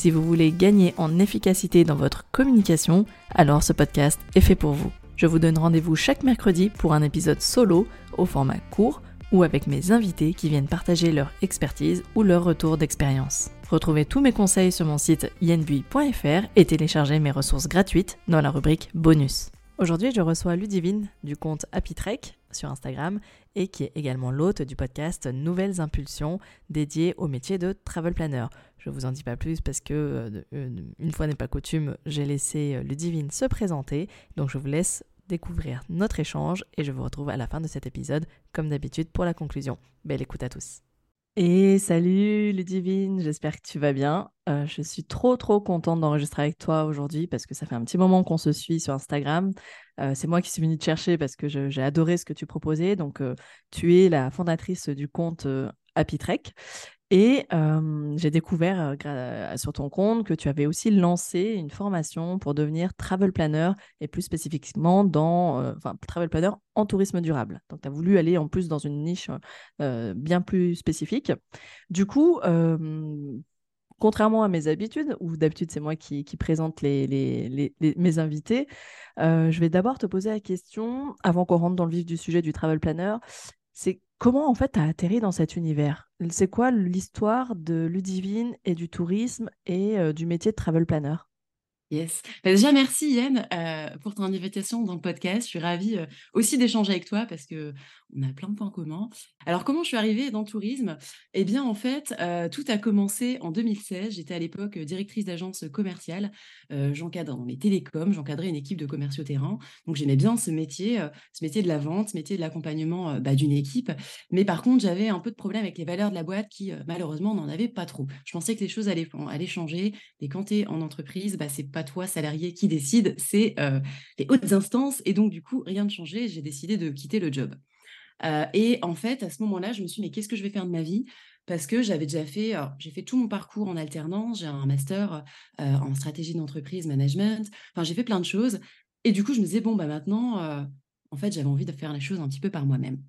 Si vous voulez gagner en efficacité dans votre communication, alors ce podcast est fait pour vous. Je vous donne rendez-vous chaque mercredi pour un épisode solo au format court ou avec mes invités qui viennent partager leur expertise ou leur retour d'expérience. Retrouvez tous mes conseils sur mon site yenbui.fr et téléchargez mes ressources gratuites dans la rubrique bonus. Aujourd'hui, je reçois Ludivine du compte Happy Trek sur Instagram et qui est également l'hôte du podcast Nouvelles Impulsions dédié au métier de travel planner. Je vous en dis pas plus parce que euh, euh, une fois n'est pas coutume, j'ai laissé euh, Ludivine se présenter, donc je vous laisse découvrir notre échange et je vous retrouve à la fin de cet épisode comme d'habitude pour la conclusion. Belle écoute à tous. Et salut Ludivine, j'espère que tu vas bien. je suis trop trop contente d'enregistrer avec toi aujourd'hui parce que ça fait un petit moment qu'on se suit sur Instagram. c'est moi qui suis venue te chercher parce que j'ai adoré ce que tu proposais. Donc tu es la fondatrice du compte Happy Trek et j'ai découvert sur ton compte que tu avais aussi lancé une formation pour devenir travel planner et plus spécifiquement dans travel planner en tourisme durable. Donc tu as voulu aller en plus dans une niche bien plus spécifique. Du coup, contrairement à mes habitudes, où d'habitude c'est moi qui, présente les, mes invités, je vais d'abord te poser la question, avant qu'on rentre dans le vif du sujet du travel planner, c'est comment en fait tu as atterri dans cet univers? C'est quoi l'histoire de Ludivine et du tourisme et euh, du métier de travel planner? Yes. Bah, déjà, merci Yann euh, pour ton invitation dans le podcast. Je suis ravie euh, aussi d'échanger avec toi parce que on a plein de points communs. Alors, comment je suis arrivée dans le tourisme? Eh bien, en fait, euh, tout a commencé en 2016. J'étais à l'époque directrice d'agence commerciale. j'encadrais dans les télécoms, j'encadrais une équipe de commerciaux terrain. Donc, j'aimais bien ce métier, ce métier de la vente, ce métier de l'accompagnement bah, d'une équipe. Mais par contre, j'avais un peu de problème avec les valeurs de la boîte qui, malheureusement, n'en avaient pas trop. Je pensais que les choses allaient, changer. Mais quand tu es en entreprise, bah, c'est pas toi, salarié, qui décide, c'est euh, les hautes instances. Et donc, du coup, rien ne changeait. J'ai décidé de quitter le job. Euh, et en fait, à ce moment-là, je me suis dit, mais qu'est-ce que je vais faire de ma vie? Parce que j'avais déjà fait, j'ai fait tout mon parcours en alternance, j'ai un master euh, en stratégie d'entreprise, management, enfin, j'ai fait plein de choses. Et du coup, je me disais, bon, bah maintenant, en fait, j'avais envie de faire les choses un petit peu par moi-même.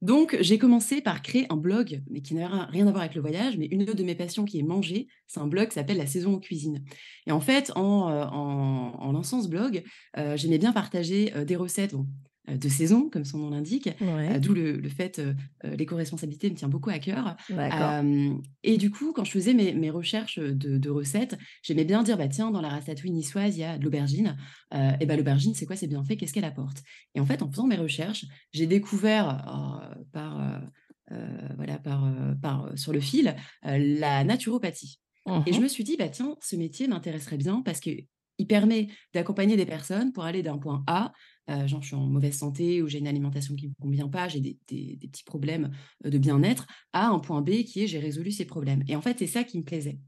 Donc, j'ai commencé par créer un blog, mais qui n'a rien à voir avec le voyage, mais une de mes passions qui est manger, c'est un blog qui s'appelle La saison en cuisine. Et en fait, en, euh, lançant ce blog, euh, j'aimais bien partager euh, des recettes. De saison, comme son nom l'indique, euh, d'où le, fait, euh, l'éco-responsabilité me tient beaucoup à cœur. et du coup, quand je faisais mes, recherches de, recettes, j'aimais bien dire, bah, tiens, dans la ratatouille niçoise, il y a de l'aubergine. et bah, l'aubergine, c'est quoi? C'est bien fait, qu'est-ce qu'elle apporte? Et en fait, en faisant mes recherches, j'ai découvert par... voilà, par, par, sur le fil, la naturopathie. Et je mmh me suis dit, bah, tiens, ce métier m'intéresserait bien parce qu'il permet d'accompagner des personnes pour aller d'un point A euh, genre je suis en mauvaise santé ou j'ai une alimentation qui ne me convient pas, j'ai des, petits problèmes euh, de bien-être, à un point B qui est j'ai résolu ces problèmes. Et en fait, c'est ça qui me plaisait.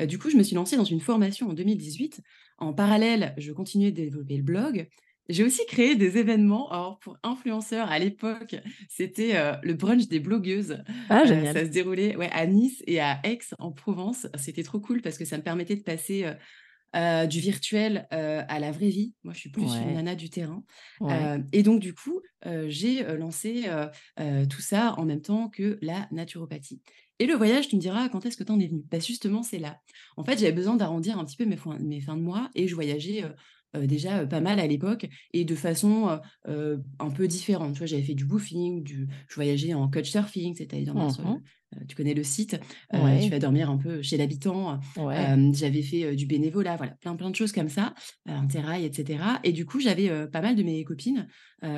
Euh, du coup, je me suis lancée dans une formation en 2018. En parallèle, je continuais de développer le blog. J'ai aussi créé des événements. Alors, pour influenceurs, à l'époque, c'était le brunch des blogueuses. Ah, génial. ça se déroulait ouais, à Nice et à Aix, en Provence. C'était trop cool parce que ça me permettait de passer euh, du virtuel euh, à la vraie vie. Moi, je suis plus une nana du terrain. Euh, et donc, du coup, j'ai lancé tout ça en même temps que la naturopathie. Et le voyage, tu me diras, quand est-ce que tu en es venu bah, Justement, c'est là. En fait, j'avais besoin d'arrondir un petit peu mes, mes fins de mois et je voyageais déjà pas mal à l'époque et de façon un peu différente. Tu vois, j'avais fait du boofing, du... je voyageais en couchsurfing, c'est-à-dire mmh tu connais le site, tu vas dormir un peu chez l'habitant. j'avais fait du bénévolat, voilà, plein plein de choses comme ça, un terrail, etc. Et du coup, j'avais pas mal de mes copines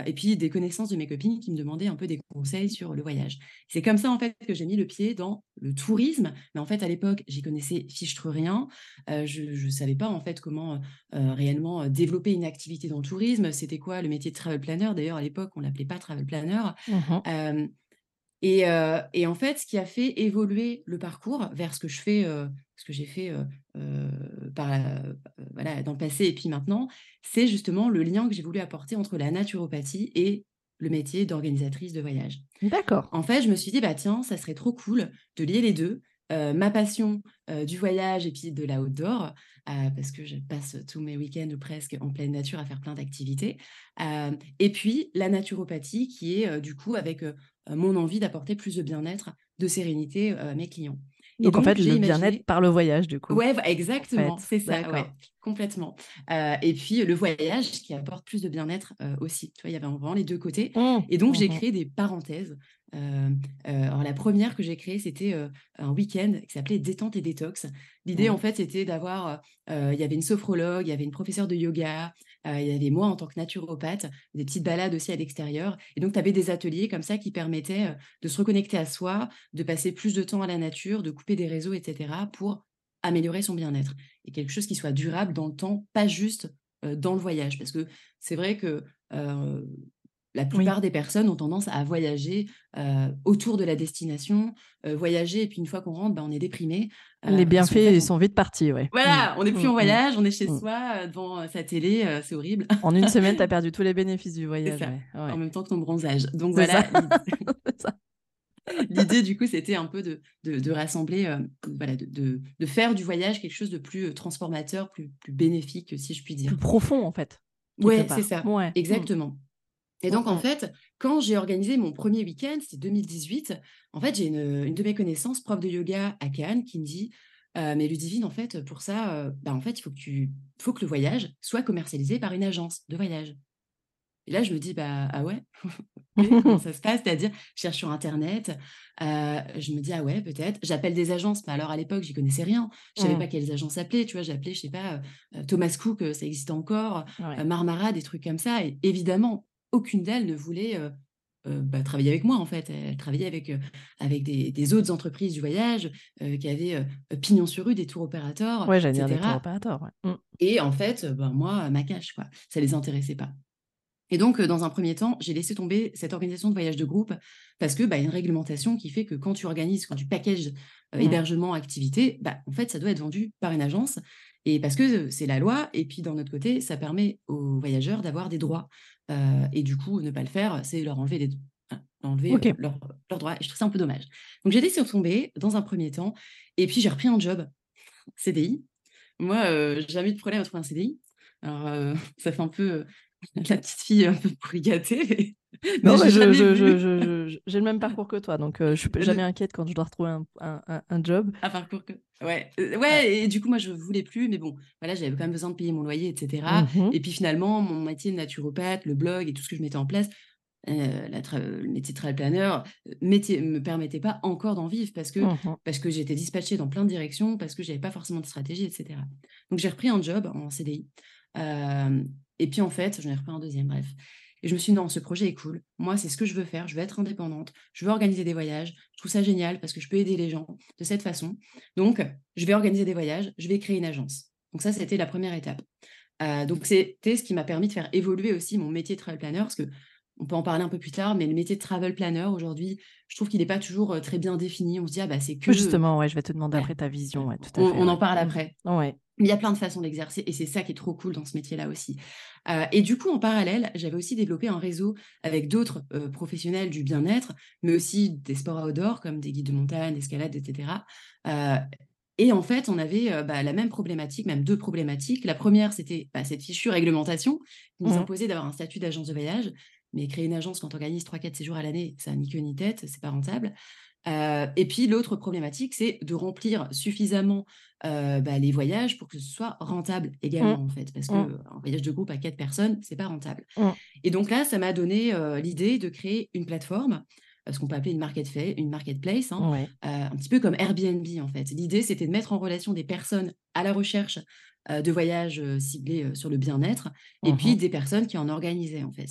et puis des connaissances de mes copines qui me demandaient un peu des conseils sur le voyage. C'est comme ça en fait que j'ai mis le pied dans le tourisme. Mais en fait, à l'époque, j'y connaissais fichtre rien. je ne savais pas en fait comment réellement développer une activité dans le tourisme. C'était quoi le métier de travel planner? D'ailleurs, à l'époque, on l'appelait pas travel planner. Mmh et, et, en fait, ce qui a fait évoluer le parcours vers ce que je fais, ce que j'ai fait par, voilà, dans le passé et puis maintenant, c'est justement le lien que j'ai voulu apporter entre la naturopathie et le métier d'organisatrice de voyage. D'accord. En fait, je me suis dit, bah tiens, ça serait trop cool de lier les deux. ma passion du voyage et puis de la outdoor, parce que je passe tous mes week-ends ou presque en pleine nature à faire plein d'activités. et puis la naturopathie qui est du coup avec mon envie d'apporter plus de bien-être, de sérénité à mes clients. Donc, en fait, le bien-être par le voyage, du coup. Ouais, exactement, c'est ça, ouais, complètement. et puis le voyage qui apporte plus de bien-être aussi. Tu vois, il y avait vraiment les deux côtés. Mmh, et donc, j'ai mmh créé des parenthèses. alors, la première que j'ai créée, c'était un week-end qui s'appelait Détente et détox. L'idée, en fait, c'était d'avoir. il y avait une sophrologue, il y avait une professeure de yoga, il y avait moi en tant que naturopathe, des petites balades aussi à l'extérieur. Et donc, tu avais des ateliers comme ça qui permettaient de se reconnecter à soi, de passer plus de temps à la nature, de couper des réseaux, etc., pour améliorer son bien-être. Et quelque chose qui soit durable dans le temps, pas juste dans le voyage. Parce que c'est vrai que la plupart des personnes ont tendance à voyager autour de la destination, voyager, et puis une fois qu'on rentre, bah, on est déprimé. Les bienfaits sont vite partis, ouais. Voilà, mmh. on n'est plus en mmh, mmh. voyage, on est chez soi, devant sa télé, c'est horrible. En une semaine, tu as perdu tous les bénéfices du voyage. En même temps que ton bronzage. Donc voilà. L'idée, du coup, c'était un peu de, de, rassembler, voilà, de, de, faire du voyage quelque chose de plus transformateur, plus, plus bénéfique, si je puis dire. Plus profond, en fait. Ouais, c'est ça. Ouais. Exactement. Et donc, en fait, quand j'ai organisé mon premier week-end, c'était 2018, en fait, j'ai une, de mes connaissances, prof de yoga à Cannes, qui me dit Mais Ludivine, en fait, pour ça, bah, en fait, il faut que, tu, faut que le voyage soit commercialisé par une agence de voyage. Et là, je me dis bah, Ah ouais? Comment ça se passe? C'est-à-dire, je cherche sur Internet, je me dis Ah ouais, peut-être. J'appelle des agences, mais alors à l'époque, j'y connaissais rien. Je savais mmh. pas quelles agences s'appelaient. Tu vois, j'appelais, je sais pas, Thomas Cook, ça existait encore, Marmara, des trucs comme ça. Et évidemment, aucune d'elles ne voulait bah, travailler avec moi en fait. Elle travaillait avec, avec des, autres entreprises du voyage qui avaient pignon sur rue, des tours opérateurs, ouais. Des tours opérateurs, mmh. Et en fait, ben, moi, ma cache, quoi, ça les intéressait pas. Et donc, dans un premier temps, j'ai laissé tomber cette organisation de voyage de groupe parce que bah, y a une réglementation qui fait que quand tu organises, quand tu packages mmh. hébergement, activité, bah, en fait, ça doit être vendu par une agence. Et parce que c'est la loi, et puis d'un autre côté, ça permet aux voyageurs d'avoir des droits. et du coup, ne pas le faire, c'est leur enlever, des, enlever leurs droits. Et je trouve ça un peu dommage. Donc j'ai laissé tomber dans un premier temps, et puis j'ai repris un job CDI. Moi, j'ai jamais eu de problème à trouver un CDI. Alors, ça fait un peu la petite fille un peu pourri gâtée. Non, j'ai le même parcours que toi, donc je suis jamais inquiète quand je dois retrouver un, un, un job. Un parcours que. Ouais, ouais, et du coup, moi, je voulais plus, mais bon, voilà, j'avais quand même besoin de payer mon loyer, etc. Mmh et puis finalement, mon métier de naturopathe, le blog et tout ce que je mettais en place, le métier de travel planner métier, me permettait pas encore d'en vivre parce que, mmh parce que j'étais dispatchée dans plein de directions, parce que j'avais pas forcément de stratégie, etc. Donc j'ai repris un job en CDI. Et puis en fait, j'en ai repris un deuxième, bref. Et je me suis dit, non, ce projet est cool. Moi, c'est ce que je veux faire. Je veux être indépendante. Je veux organiser des voyages. Je trouve ça génial parce que je peux aider les gens de cette façon. Donc, je vais organiser des voyages. Je vais créer une agence. Donc, ça, c'était la première étape. Euh, donc, c'était ce qui m'a permis de faire évoluer aussi mon métier de travel planner parce que on peut en parler un peu plus tard, mais le métier de travel planner aujourd'hui, je trouve qu'il n'est pas toujours euh, très bien défini. On se dit, ah bah c'est que. Justement, ouais, je vais te demander après ta vision. tout à on, fait, on en parle après. Ouais. Il y a plein de façons d'exercer et c'est ça qui est trop cool dans ce métier-là aussi. Euh, et du coup, en parallèle, j'avais aussi développé un réseau avec d'autres euh, professionnels du bien-être, mais aussi des sports outdoor comme des guides de montagne, escalade, etc. Euh, et en fait, on avait bah, la même problématique, même deux problématiques. La première, c'était bah, cette fichue réglementation qui nous mmh imposait d'avoir un statut d'agence de voyage. Mais créer une agence quand on organise 3-4 séjours à l'année, ça n'a ni queue ni tête, c'est pas rentable et puis l'autre problématique, c'est de remplir suffisamment bah, les voyages pour que ce soit rentable mmh. également, en fait. Parce qu'un mmh. voyage de groupe à quatre personnes, c'est pas rentable. Mmh. Et donc là, ça m'a donné l'idée de créer une plateforme, ce qu'on peut appeler une, market une marketplace, hein, un petit peu comme Airbnb, en fait. L'idée, c'était de mettre en relation des personnes à la recherche de voyages ciblés sur le bien-être, et puis des personnes qui en organisaient, en fait.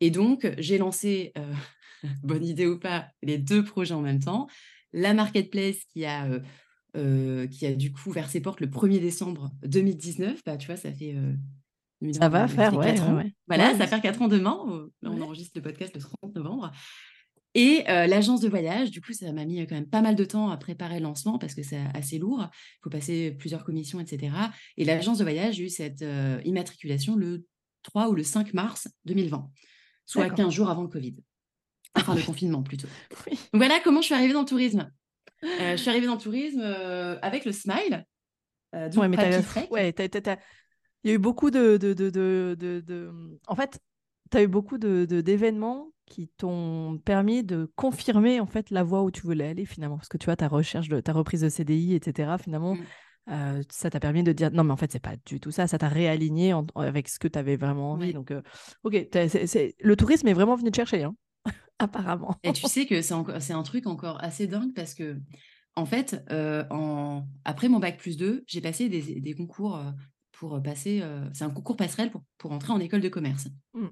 Et donc, j'ai lancé bonne idée ou pas, les deux projets en même temps. La marketplace qui a, euh, euh, qui a du coup ouvert ses portes le 1er décembre 2019, bah, tu vois, ça fait. Euh, ça va faire, ouais, Voilà, ça va faire 4 ans demain. On enregistre le podcast le 30 novembre. Et l'agence de voyage, du coup, ça m'a mis quand même pas mal de temps à préparer le lancement parce que c'est assez lourd. Il faut passer plusieurs commissions, etc. Et l'agence de voyage a eu cette immatriculation le 3 ou le 5 mars 2020, soit 15 jours avant le Covid. Enfin, le confinement plutôt. voilà comment je suis arrivée dans le tourisme. je suis arrivée dans le tourisme avec le Smile. ouais, mais ouais, il y a eu beaucoup de, de, de, de, En fait, tu as eu beaucoup d'événements qui t'ont permis de confirmer en fait la voie où tu voulais aller finalement parce que tu vois ta recherche de ta reprise de CDI etc finalement mmh. Euh, ça t'a permis de dire non mais en fait c'est pas du tout ça ça t'a réaligné avec ce que tu avais vraiment envie donc euh, ok c'est le tourisme est vraiment venu te chercher hein apparemment et tu sais que c'est un truc encore assez dingue parce que en fait euh, en... après mon bac plus 2 j'ai passé des, des concours pour passer c'est un concours passerelle pour, pour entrer en école de commerce mmh.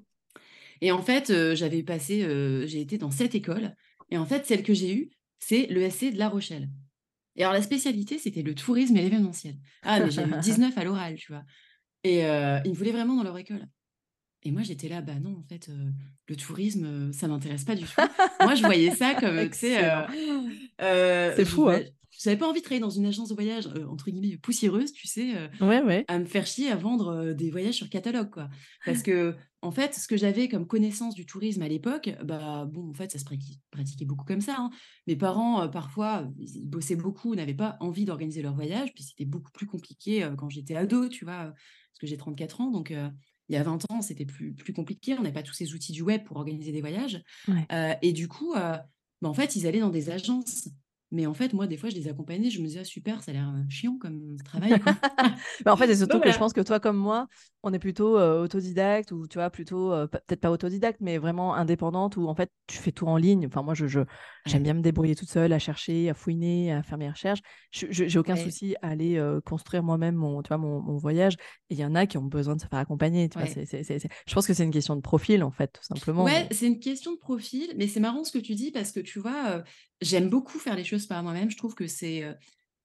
Et en fait, j'avais passé, j'ai été dans cette école. Et en fait, celle que j'ai eue, c'est le SC de La Rochelle. Et alors, la spécialité, c'était le tourisme et l'événementiel. Ah, mais j'ai eu 19 à l'oral, tu vois. Et ils me voulaient vraiment dans leur école. Et moi, j'étais là, bah non, en fait, le tourisme, ça m'intéresse pas du tout. moi, je voyais ça comme, tu sais, c'est fou, hein j'avais pas envie de travailler dans une agence de voyage, entre guillemets, poussiéreuse, tu sais, ouais, ouais. à me faire chier à vendre des voyages sur catalogue, quoi. Parce que, en fait, ce que j'avais comme connaissance du tourisme à l'époque, bah, bon, en fait, ça se pratiquait beaucoup comme ça. Hein. Mes parents, parfois, ils bossaient beaucoup, n'avaient pas envie d'organiser leur voyage, puis c'était beaucoup plus compliqué quand j'étais ado, tu vois, parce que j'ai 34 ans, donc il y a 20 ans, c'était plus, plus compliqué, on n'avait pas tous ces outils du web pour organiser des voyages. et du coup, bah, en fait, ils allaient dans des agences mais en fait, moi, des fois, je les accompagnais, je me disais, «Ah, super, ça a l'air chiant comme travail. bah, en fait, c'est surtout que je pense que toi, comme moi, on est plutôt autodidacte ou tu vois, plutôt, peut-être pas autodidacte, mais vraiment indépendante où en fait, tu fais tout en ligne. Enfin, moi, je, je j'aime bien me débrouiller toute seule, à chercher, à fouiner, à faire mes recherches. Je, j'ai aucun souci à aller construire moi-même mon, tu vois, mon, mon voyage. Et il y en a qui ont besoin de se faire accompagner. Tu vois, c'est, c'est, je pense que c'est une question de profil, en fait, tout simplement. Ouais, c'est une question de profil, mais c'est marrant ce que tu dis parce que tu vois, J'aime beaucoup faire les choses par moi-même. Je trouve que c'est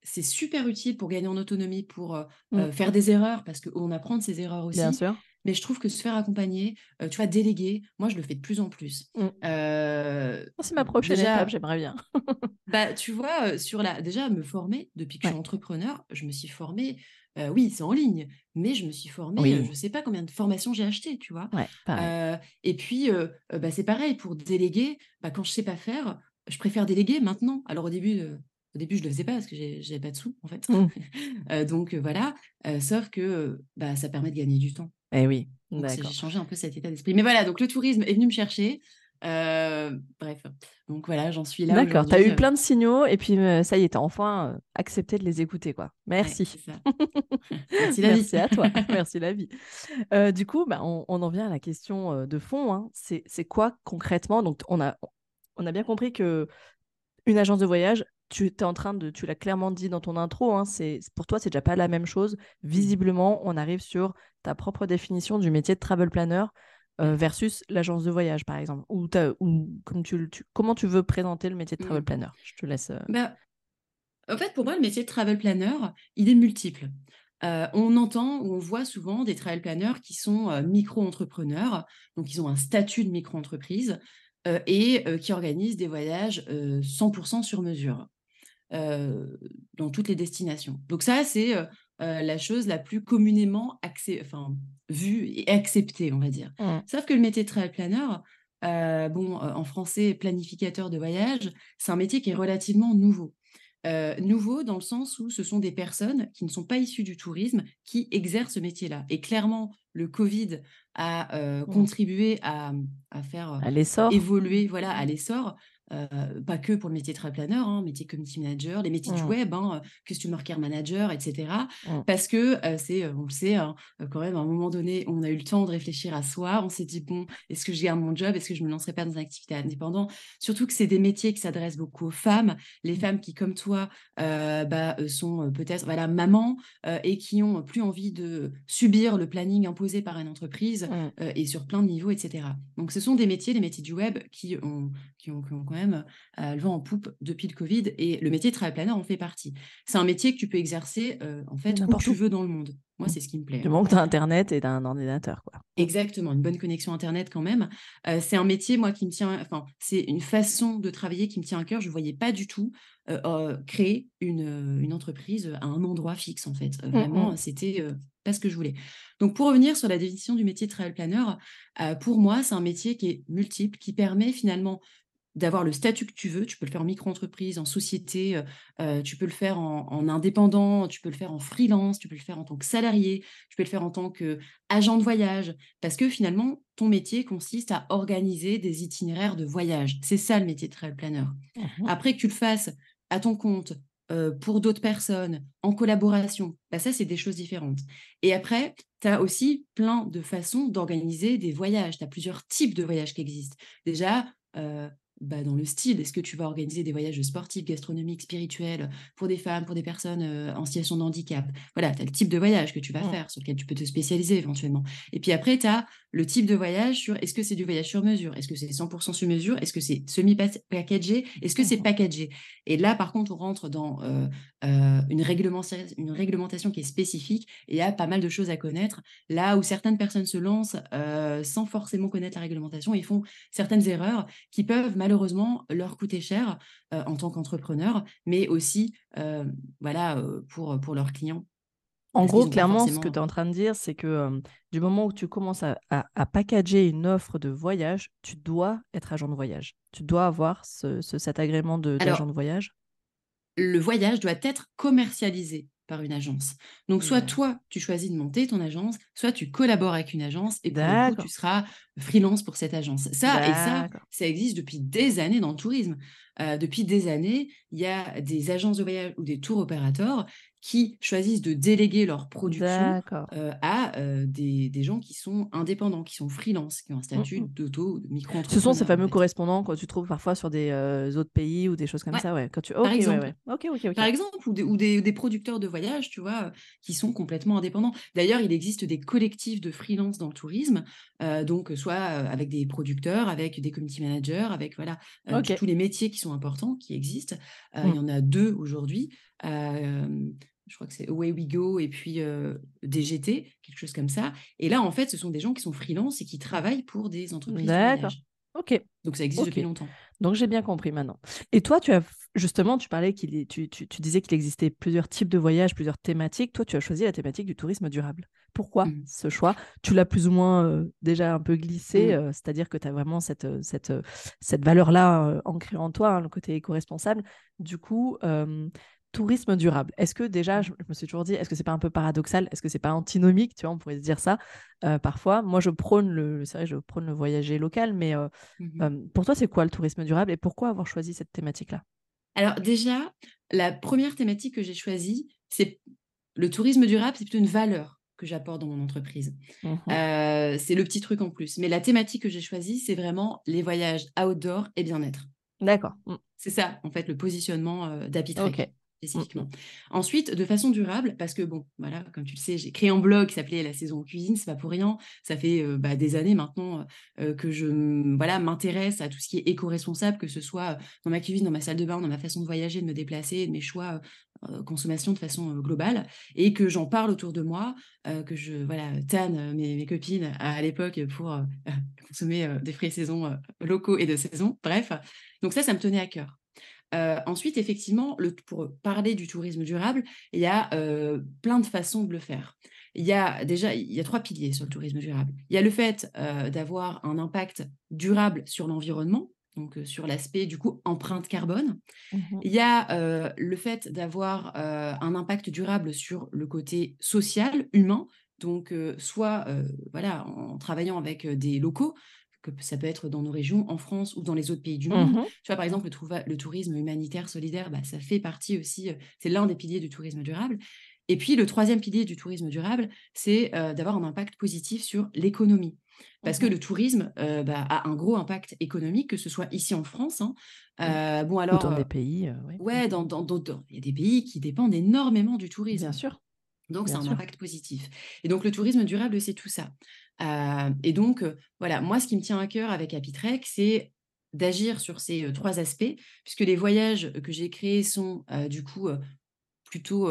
c'est super utile pour gagner en autonomie, pour mmh. faire des erreurs, parce qu'on apprend de ses erreurs aussi. Bien sûr. Mais je trouve que se faire accompagner, tu vois, déléguer, moi, je le fais de plus en plus. Mmh. c'est ma prochaine étape, j'aimerais bien. bah, tu vois, sur la... déjà, me former, depuis que je suis entrepreneur, je me suis formée oui, c'est en ligne, mais je me suis formée, je ne sais pas combien de formations j'ai acheté, tu vois. et puis, bah, c'est pareil, pour déléguer, bah, quand je ne sais pas faire, je préfère déléguer maintenant. Alors au début, au début je ne le faisais pas parce que j'avais pas de sous, en fait. Mmh. donc voilà, sauf que bah, ça permet de gagner du temps. Eh oui, J'ai changé un peu cet état d'esprit. Mais voilà, donc le tourisme est venu me chercher. bref, donc voilà, j'en suis là. D'accord, tu as eu plein de signaux et puis ça y est, tu as enfin accepté de les écouter. quoi. Merci. Merci la Merci à toi. Merci la vie. du coup, bah, on, en vient à la question de fond. Hein. C'est quoi concrètement? Donc, on a, on a bien compris que une agence de voyage, tu es en train de, tu l'as clairement dit dans ton intro, hein, c'est pour toi c'est déjà pas la même chose. Visiblement, on arrive sur ta propre définition du métier de travel planner euh, versus l'agence de voyage, par exemple. Ou, ou comme tu, comment tu veux présenter le métier de travel mmh. planner? Je te laisse. Euh. Bah, en fait, pour moi, le métier de travel planner, il est multiple. Euh, on entend ou on voit souvent des travel planners qui sont micro-entrepreneurs, donc ils ont un statut de micro-entreprise, et euh, qui organise des voyages 100% euh, sur mesure dans toutes les destinations. Donc ça, c'est la chose la plus communément enfin, vue et acceptée, on va dire. Mmh. Sauf que le métier de travel planner, bon, en français, planificateur de voyage, c'est un métier qui est relativement nouveau. Nouveau dans le sens où ce sont des personnes qui ne sont pas issues du tourisme qui exercent ce métier-là. Et clairement, le Covid a mmh. contribué à, faire évoluer voilà, à l'essor pas que pour le métier de planner, hein, métier community manager, les métiers du mmh. web, hein, customer care manager, etc. Mmh. Parce que c'est, on le sait, hein, quand même, à un moment donné, on a eu le temps de réfléchir à soi. On s'est dit, bon, est-ce que je garde mon job? Est-ce que je ne me lancerai pas dans une activité indépendante? Surtout que c'est des métiers qui s'adressent beaucoup aux femmes, les mmh. femmes qui, comme toi, bah, sont peut-être voilà, mamans et qui ont plus envie de subir le planning imposé par une entreprise et sur plein de niveaux, etc. Donc, ce sont des métiers, les métiers du web, qui ont, qui ont, qui ont quand même le vent en poupe depuis le Covid et le métier de travel planner en fait partie. C'est un métier que tu peux exercer en fait où tu veux dans le monde. Moi, c'est ce qui me plaît. Du hein. moment que tu as internet et tu un ordinateur, quoi. Exactement, une bonne connexion internet quand même. Euh, c'est un métier, moi, qui me tient, enfin, c'est une façon de travailler qui me tient à cœur. Je ne voyais pas du tout euh, euh, créer une, une entreprise à un endroit fixe, en fait. Euh, Mmh vraiment, c'était euh, pas ce que je voulais. Donc, pour revenir sur la définition du métier de travel planner, euh, pour moi, c'est un métier qui est multiple, qui permet finalement d'avoir le statut que tu veux. Tu peux le faire en micro-entreprise, en société, euh, euh, tu peux le faire en, en indépendant, tu peux le faire en freelance, tu peux le faire en tant que salarié, tu peux le faire en tant qu'agent de voyage, parce que finalement, ton métier consiste à organiser des itinéraires de voyage. C'est ça le métier de travel planner. Mmh Après que tu le fasses à ton compte, euh, pour d'autres personnes, en collaboration, bah ça, c'est des choses différentes. Et après, tu as aussi plein de façons d'organiser des voyages. Tu as plusieurs types de voyages qui existent. Déjà, euh, bah, dans le style, est-ce que tu vas organiser des voyages sportifs, gastronomiques, spirituels, pour des femmes, pour des personnes euh, en situation de handicap? Voilà, tu as le type de voyage que tu vas Mmh. faire, sur lequel tu peux te spécialiser éventuellement. Et puis après, tu as le type de voyage sur est-ce que c'est du voyage sur mesure? Est-ce que c'est 100% sur mesure? Est-ce que c'est semi-packagé? Est-ce que c'est Mmh. packagé? Et là, par contre, on rentre dans euh, euh, une, réglementation, une réglementation qui est spécifique et il y a pas mal de choses à connaître. Là où certaines personnes se lancent sans forcément connaître la réglementation, ils font certaines erreurs qui peuvent malheureusement leur coûter cher euh, en tant qu'entrepreneur, mais aussi euh, voilà, euh, pour, pour leurs clients. En gros, clairement, ce que tu es en train de dire, c'est que euh, du moment où tu commences à, à- à packager une offre de voyage, tu dois être agent de voyage. Tu dois avoir ce, ce- cet agrément de- d'agent Alors, de voyage. le voyage doit être commercialisé par une agence. Donc, soit D'ac- toi, tu choisis de monter ton agence, soit tu collabores avec une agence et pour le coup, tu seras freelance pour cette agence. Ça, et ça, ça existe depuis des années dans le tourisme. Euh, depuis des années, il y a des agences de voyage ou des tours opérateurs qui choisissent de déléguer leur production euh, à euh, des, des gens qui sont indépendants, qui sont freelance, qui ont un Mm, statut mm. d'auto, de Ce sont ces en fameux fait. correspondants que tu trouves parfois sur des euh, autres pays ou des choses comme Ouais, ça, ouais. Quand tu... par ouais, exemple. ouais. Par exemple, ou des, ou des- des producteurs de voyage, tu vois, qui sont complètement indépendants. D'ailleurs, il existe des collectifs de freelance dans le tourisme, donc soit avec des producteurs, avec des community managers, avec voilà tous les métiers qui sont importants, qui existent. Il y en a deux aujourd'hui. Euh, je crois que c'est Away We Go et puis euh, DGT, quelque chose comme ça. Et là, en fait, ce sont des gens qui sont freelance et qui travaillent pour des entreprises D'accord. Ok, Donc, ça existe depuis longtemps. Donc j'ai bien compris maintenant. Et toi, tu as justement, tu parlais qu'il est- tu, tu- tu disais qu'il existait plusieurs types de voyages, plusieurs thématiques. Toi, tu as choisi la thématique du tourisme durable. Pourquoi Mm. ce choix? Tu l'as plus ou moins euh, déjà un peu glissé, Mm. euh, c'est-à-dire que tu as vraiment cette, cette, cette valeur-là ancrée en toi, hein, le côté éco-responsable. Du coup, tourisme durable. Est-ce que déjà, je, je me suis toujours dit, est-ce que c'est pas un peu paradoxal? Est-ce que c'est pas antinomique? Tu vois, on pourrait se dire ça euh, parfois. Moi, je prône le, c'est vrai, je prône le voyager local, mais euh, Mhm. euh, pour toi, c'est quoi le tourisme durable et pourquoi avoir choisi cette thématique-là? Alors déjà, la première thématique que j'ai choisie, c'est le tourisme durable, c'est plutôt une valeur que j'apporte dans mon entreprise. Euh, c'est le petit truc en plus. Mais la thématique que j'ai choisie, c'est vraiment les voyages outdoor et bien-être. D'accord. Mm. C'est ça, en fait, le positionnement euh, Ok. Mm, spécifiquement. Ensuite, de façon durable, parce que, bon, voilà, comme tu le sais, j'ai créé un blog qui s'appelait La saison en cuisine, c'est pas pour rien. Ça fait euh, bah, des années maintenant euh, que je voilà, m'intéresse à tout ce qui est éco-responsable, que ce soit dans ma cuisine, dans ma salle de bain, dans ma façon de voyager, de me déplacer, de mes choix euh, consommation de façon euh, globale, et que j'en parle autour de moi, euh, que je voilà, tanne euh, mes, copines à, l'époque pour euh, consommer euh, des fruits euh, locaux et de saison. Bref, donc ça, ça me tenait à cœur. Euh, ensuite, effectivement, le, pour parler du tourisme durable, il y a euh, plein de façons de le faire. Il y a déjà il y a trois piliers sur le tourisme durable. Il y a le fait euh, d'avoir un impact durable sur l'environnement, donc sur l'aspect du coup empreinte carbone. Mhm. Il y a le fait d'avoir un impact durable sur le côté social, humain, donc euh, soit euh, voilà, en travaillant avec des locaux, que ça peut être dans nos régions, en France ou dans les autres pays du monde. Mhm. Tu vois, par exemple, le, tourisme humanitaire solidaire, bah, ça fait partie aussi, euh, c'est l'un des piliers du tourisme durable. Et puis, le troisième pilier du tourisme durable, c'est euh, d'avoir un impact positif sur l'économie. Parce que Mhm. le tourisme euh, bah, a un gros impact économique, que ce soit ici en France. hein. Mm. Euh, bon, Ou alors, dans euh, des pays, oui. ouais, dans, dans, dans- dans- il y a des pays qui dépendent énormément du Bien tourisme. sûr, Donc, c'est un sûr. impact positif. Et donc, le tourisme durable, c'est tout ça. Euh, et donc, euh, voilà, moi, ce qui me tient à cœur avec Happy Trek, c'est d'agir sur ces euh, trois aspects, puisque les voyages que j'ai créés sont, euh, du coup, plutôt,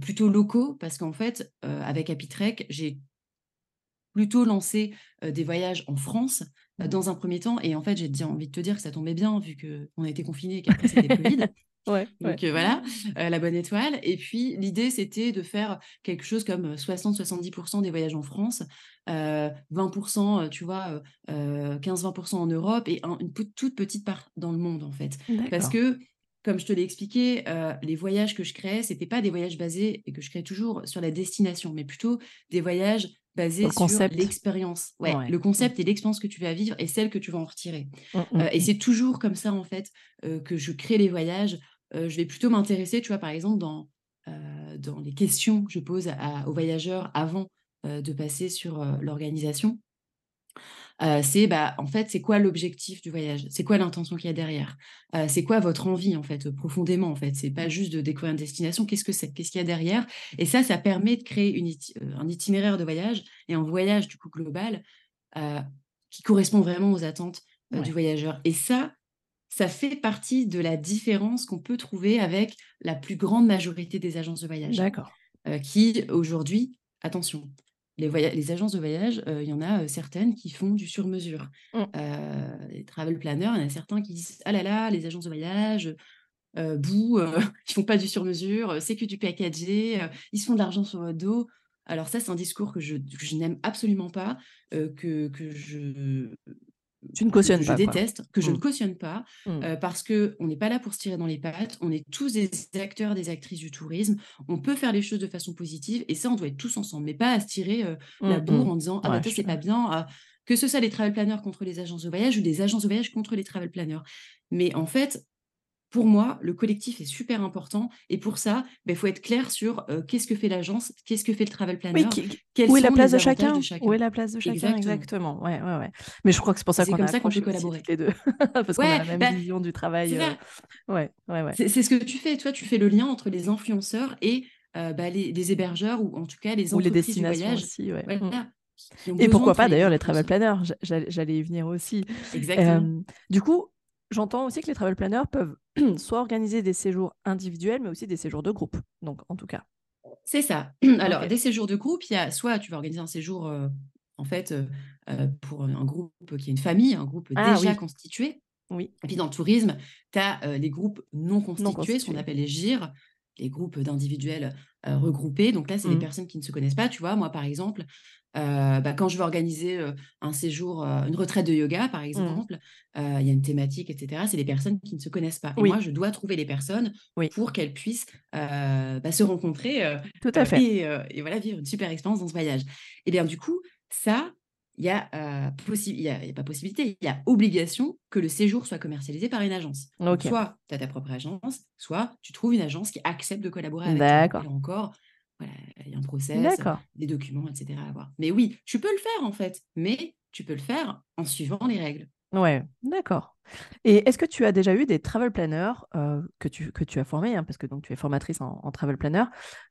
plutôt locaux parce qu'en fait, avec Happy j'ai plutôt lancé, des voyages en France, Mmh. dans un premier temps et en fait, j'ai envie de te dire que ça tombait bien vu qu'on a été confinés et qu'après c'était covid. Ouais, ouais. Donc voilà, la bonne étoile et puis l'idée, c'était de faire quelque chose comme, 60-70% des voyages en France, 20% tu vois, 15-20% en Europe et une toute petite part dans le monde, en fait. Parce que, comme je te l'ai expliqué, les voyages que je créais, c'était pas des voyages basés et que je crée toujours sur la destination, mais plutôt des voyages basés sur l'expérience. Ouais, le mmh. concept et l'expérience que tu vas vivre et celle que tu vas en retirer. Mmh, et c'est toujours comme ça, en fait, que je crée les voyages je vais plutôt m'intéresser, tu vois, par exemple, dans, dans les questions que je pose aux voyageurs avant de passer sur l'organisation. c'est bah, en fait, c'est quoi l'objectif du voyage? C'est quoi l'intention qu'il y a derrière? C'est quoi votre envie, en fait, profondément, en fait? C'est pas juste de découvrir une destination, qu'est-ce que c'est? Qu'est-ce qu'il y a derrière? Et ça, ça permet de créer une un itinéraire de voyage et un voyage, du coup, global qui correspond vraiment aux attentes du voyageur. Et ça, ça fait partie de la différence qu'on peut trouver avec la plus grande majorité des agences de voyage. D'accord. qui aujourd'hui, attention, les, les, agences de voyage, il y en a certaines qui font du sur-mesure. Mmh. les travel planners, il y en a certains qui disent Ah là là, les agences de voyage, bouh, ils font pas du sur-mesure, c'est que du packagé, ils se font de l'argent sur le dos. Alors ça, c'est un discours que je, je n'aime absolument pas, que, que je tu ne cautionnes que pas. Je déteste, que je ne mmh. cautionne pas, mmh. parce qu'on n'est pas là pour se tirer dans les pattes. On est tous des acteurs, des actrices du tourisme. On peut faire les choses de façon positive, et ça, on doit être tous ensemble, mais pas à se tirer la mmh, bourre en disant Ah, bah, toi, c'est pas bien. Ah, que ce soit les travel planners contre les agences de voyage ou les agences de voyage contre les travel planners. Mais en fait, pour moi, le collectif est super important. Et pour ça, il ben, faut être clair sur qu'est-ce que fait l'agence, qu'est-ce que fait le travel planner. où est la place de chacun, Où est la place de chacun Exactement. Ouais, ouais, ouais. Mais je crois que c'est pour ça qu'on a ça qu'on peut collaborer les deux, parce qu'on a la même bah, vision du travail. Ouais, ouais, ouais. C'est ce que tu fais. Toi, tu fais le lien entre les influenceurs et bah, les, hébergeurs ou en tout cas les entreprises ou les destinations aussi. Mmh. Et pourquoi pas d'ailleurs les travel planners J'allais y venir aussi. Exactement. du coup, J'entends aussi que les travel planners peuvent soit organiser des séjours individuels, mais aussi des séjours de groupe. Donc, en tout cas. C'est ça. Alors, des séjours de groupe, il y a soit tu vas organiser un séjour, euh, en fait, euh, euh, pour un groupe qui est une famille, un groupe ah déjà constitué. Oui. Et puis, dans le tourisme, tu as les groupes non constitués, ce qu'on appelle les GIR, les groupes d'individuels regroupés. Donc là, c'est des mmh. personnes qui ne se connaissent pas. Tu vois, moi, par exemple, bah, quand je veux organiser un séjour, une retraite de yoga, par mmh. exemple, il y a une thématique, etc. C'est des personnes qui ne se connaissent pas. Et moi, je dois trouver les personnes pour qu'elles puissent bah, se rencontrer Tout à fait. Et, voilà, vivre une super expérience dans ce voyage. Et bien, du coup, ça, il y a, y a, pas possibilité, il y a obligation que le séjour soit commercialisé par une agence. soit tu as ta propre agence, soit tu trouves une agence qui accepte de collaborer avec toi. D'accord. encore, voilà, il y a un process, des documents, etc. à avoir. Mais oui, tu peux le faire en fait, mais tu peux le faire en suivant les règles. Ouais, d'accord. Et est-ce que tu as déjà eu des travel planners euh, que, tu, que tu as formés, hein, parce que donc tu es formatrice en, travel planner,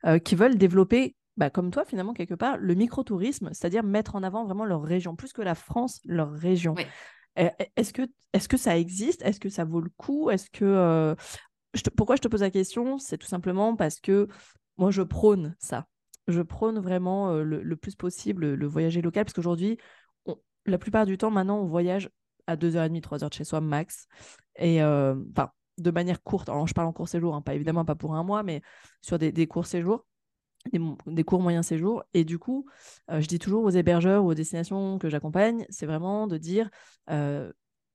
euh, qui veulent développer, bah, comme toi finalement quelque part, le microtourisme, c'est-à-dire mettre en avant vraiment leur région, plus que la France, leur région? Est-ce que, est que ça existe? Est-ce que ça vaut le coup? Est-ce que euh, pourquoi je te pose la question? C'est tout simplement parce que moi, je prône ça. Je prône vraiment le, plus possible le voyager local, parce qu'aujourd'hui, la plupart du temps, maintenant, on voyage à 2h30, 3h de chez soi max. Et enfin, de manière courte. Alors, je parle en court séjour, hein, pas évidemment pas pour un mois, mais sur des, courts séjours. Des, des, courts moyens séjours. Et du coup, je dis toujours aux hébergeurs ou aux destinations que j'accompagne, c'est vraiment de dire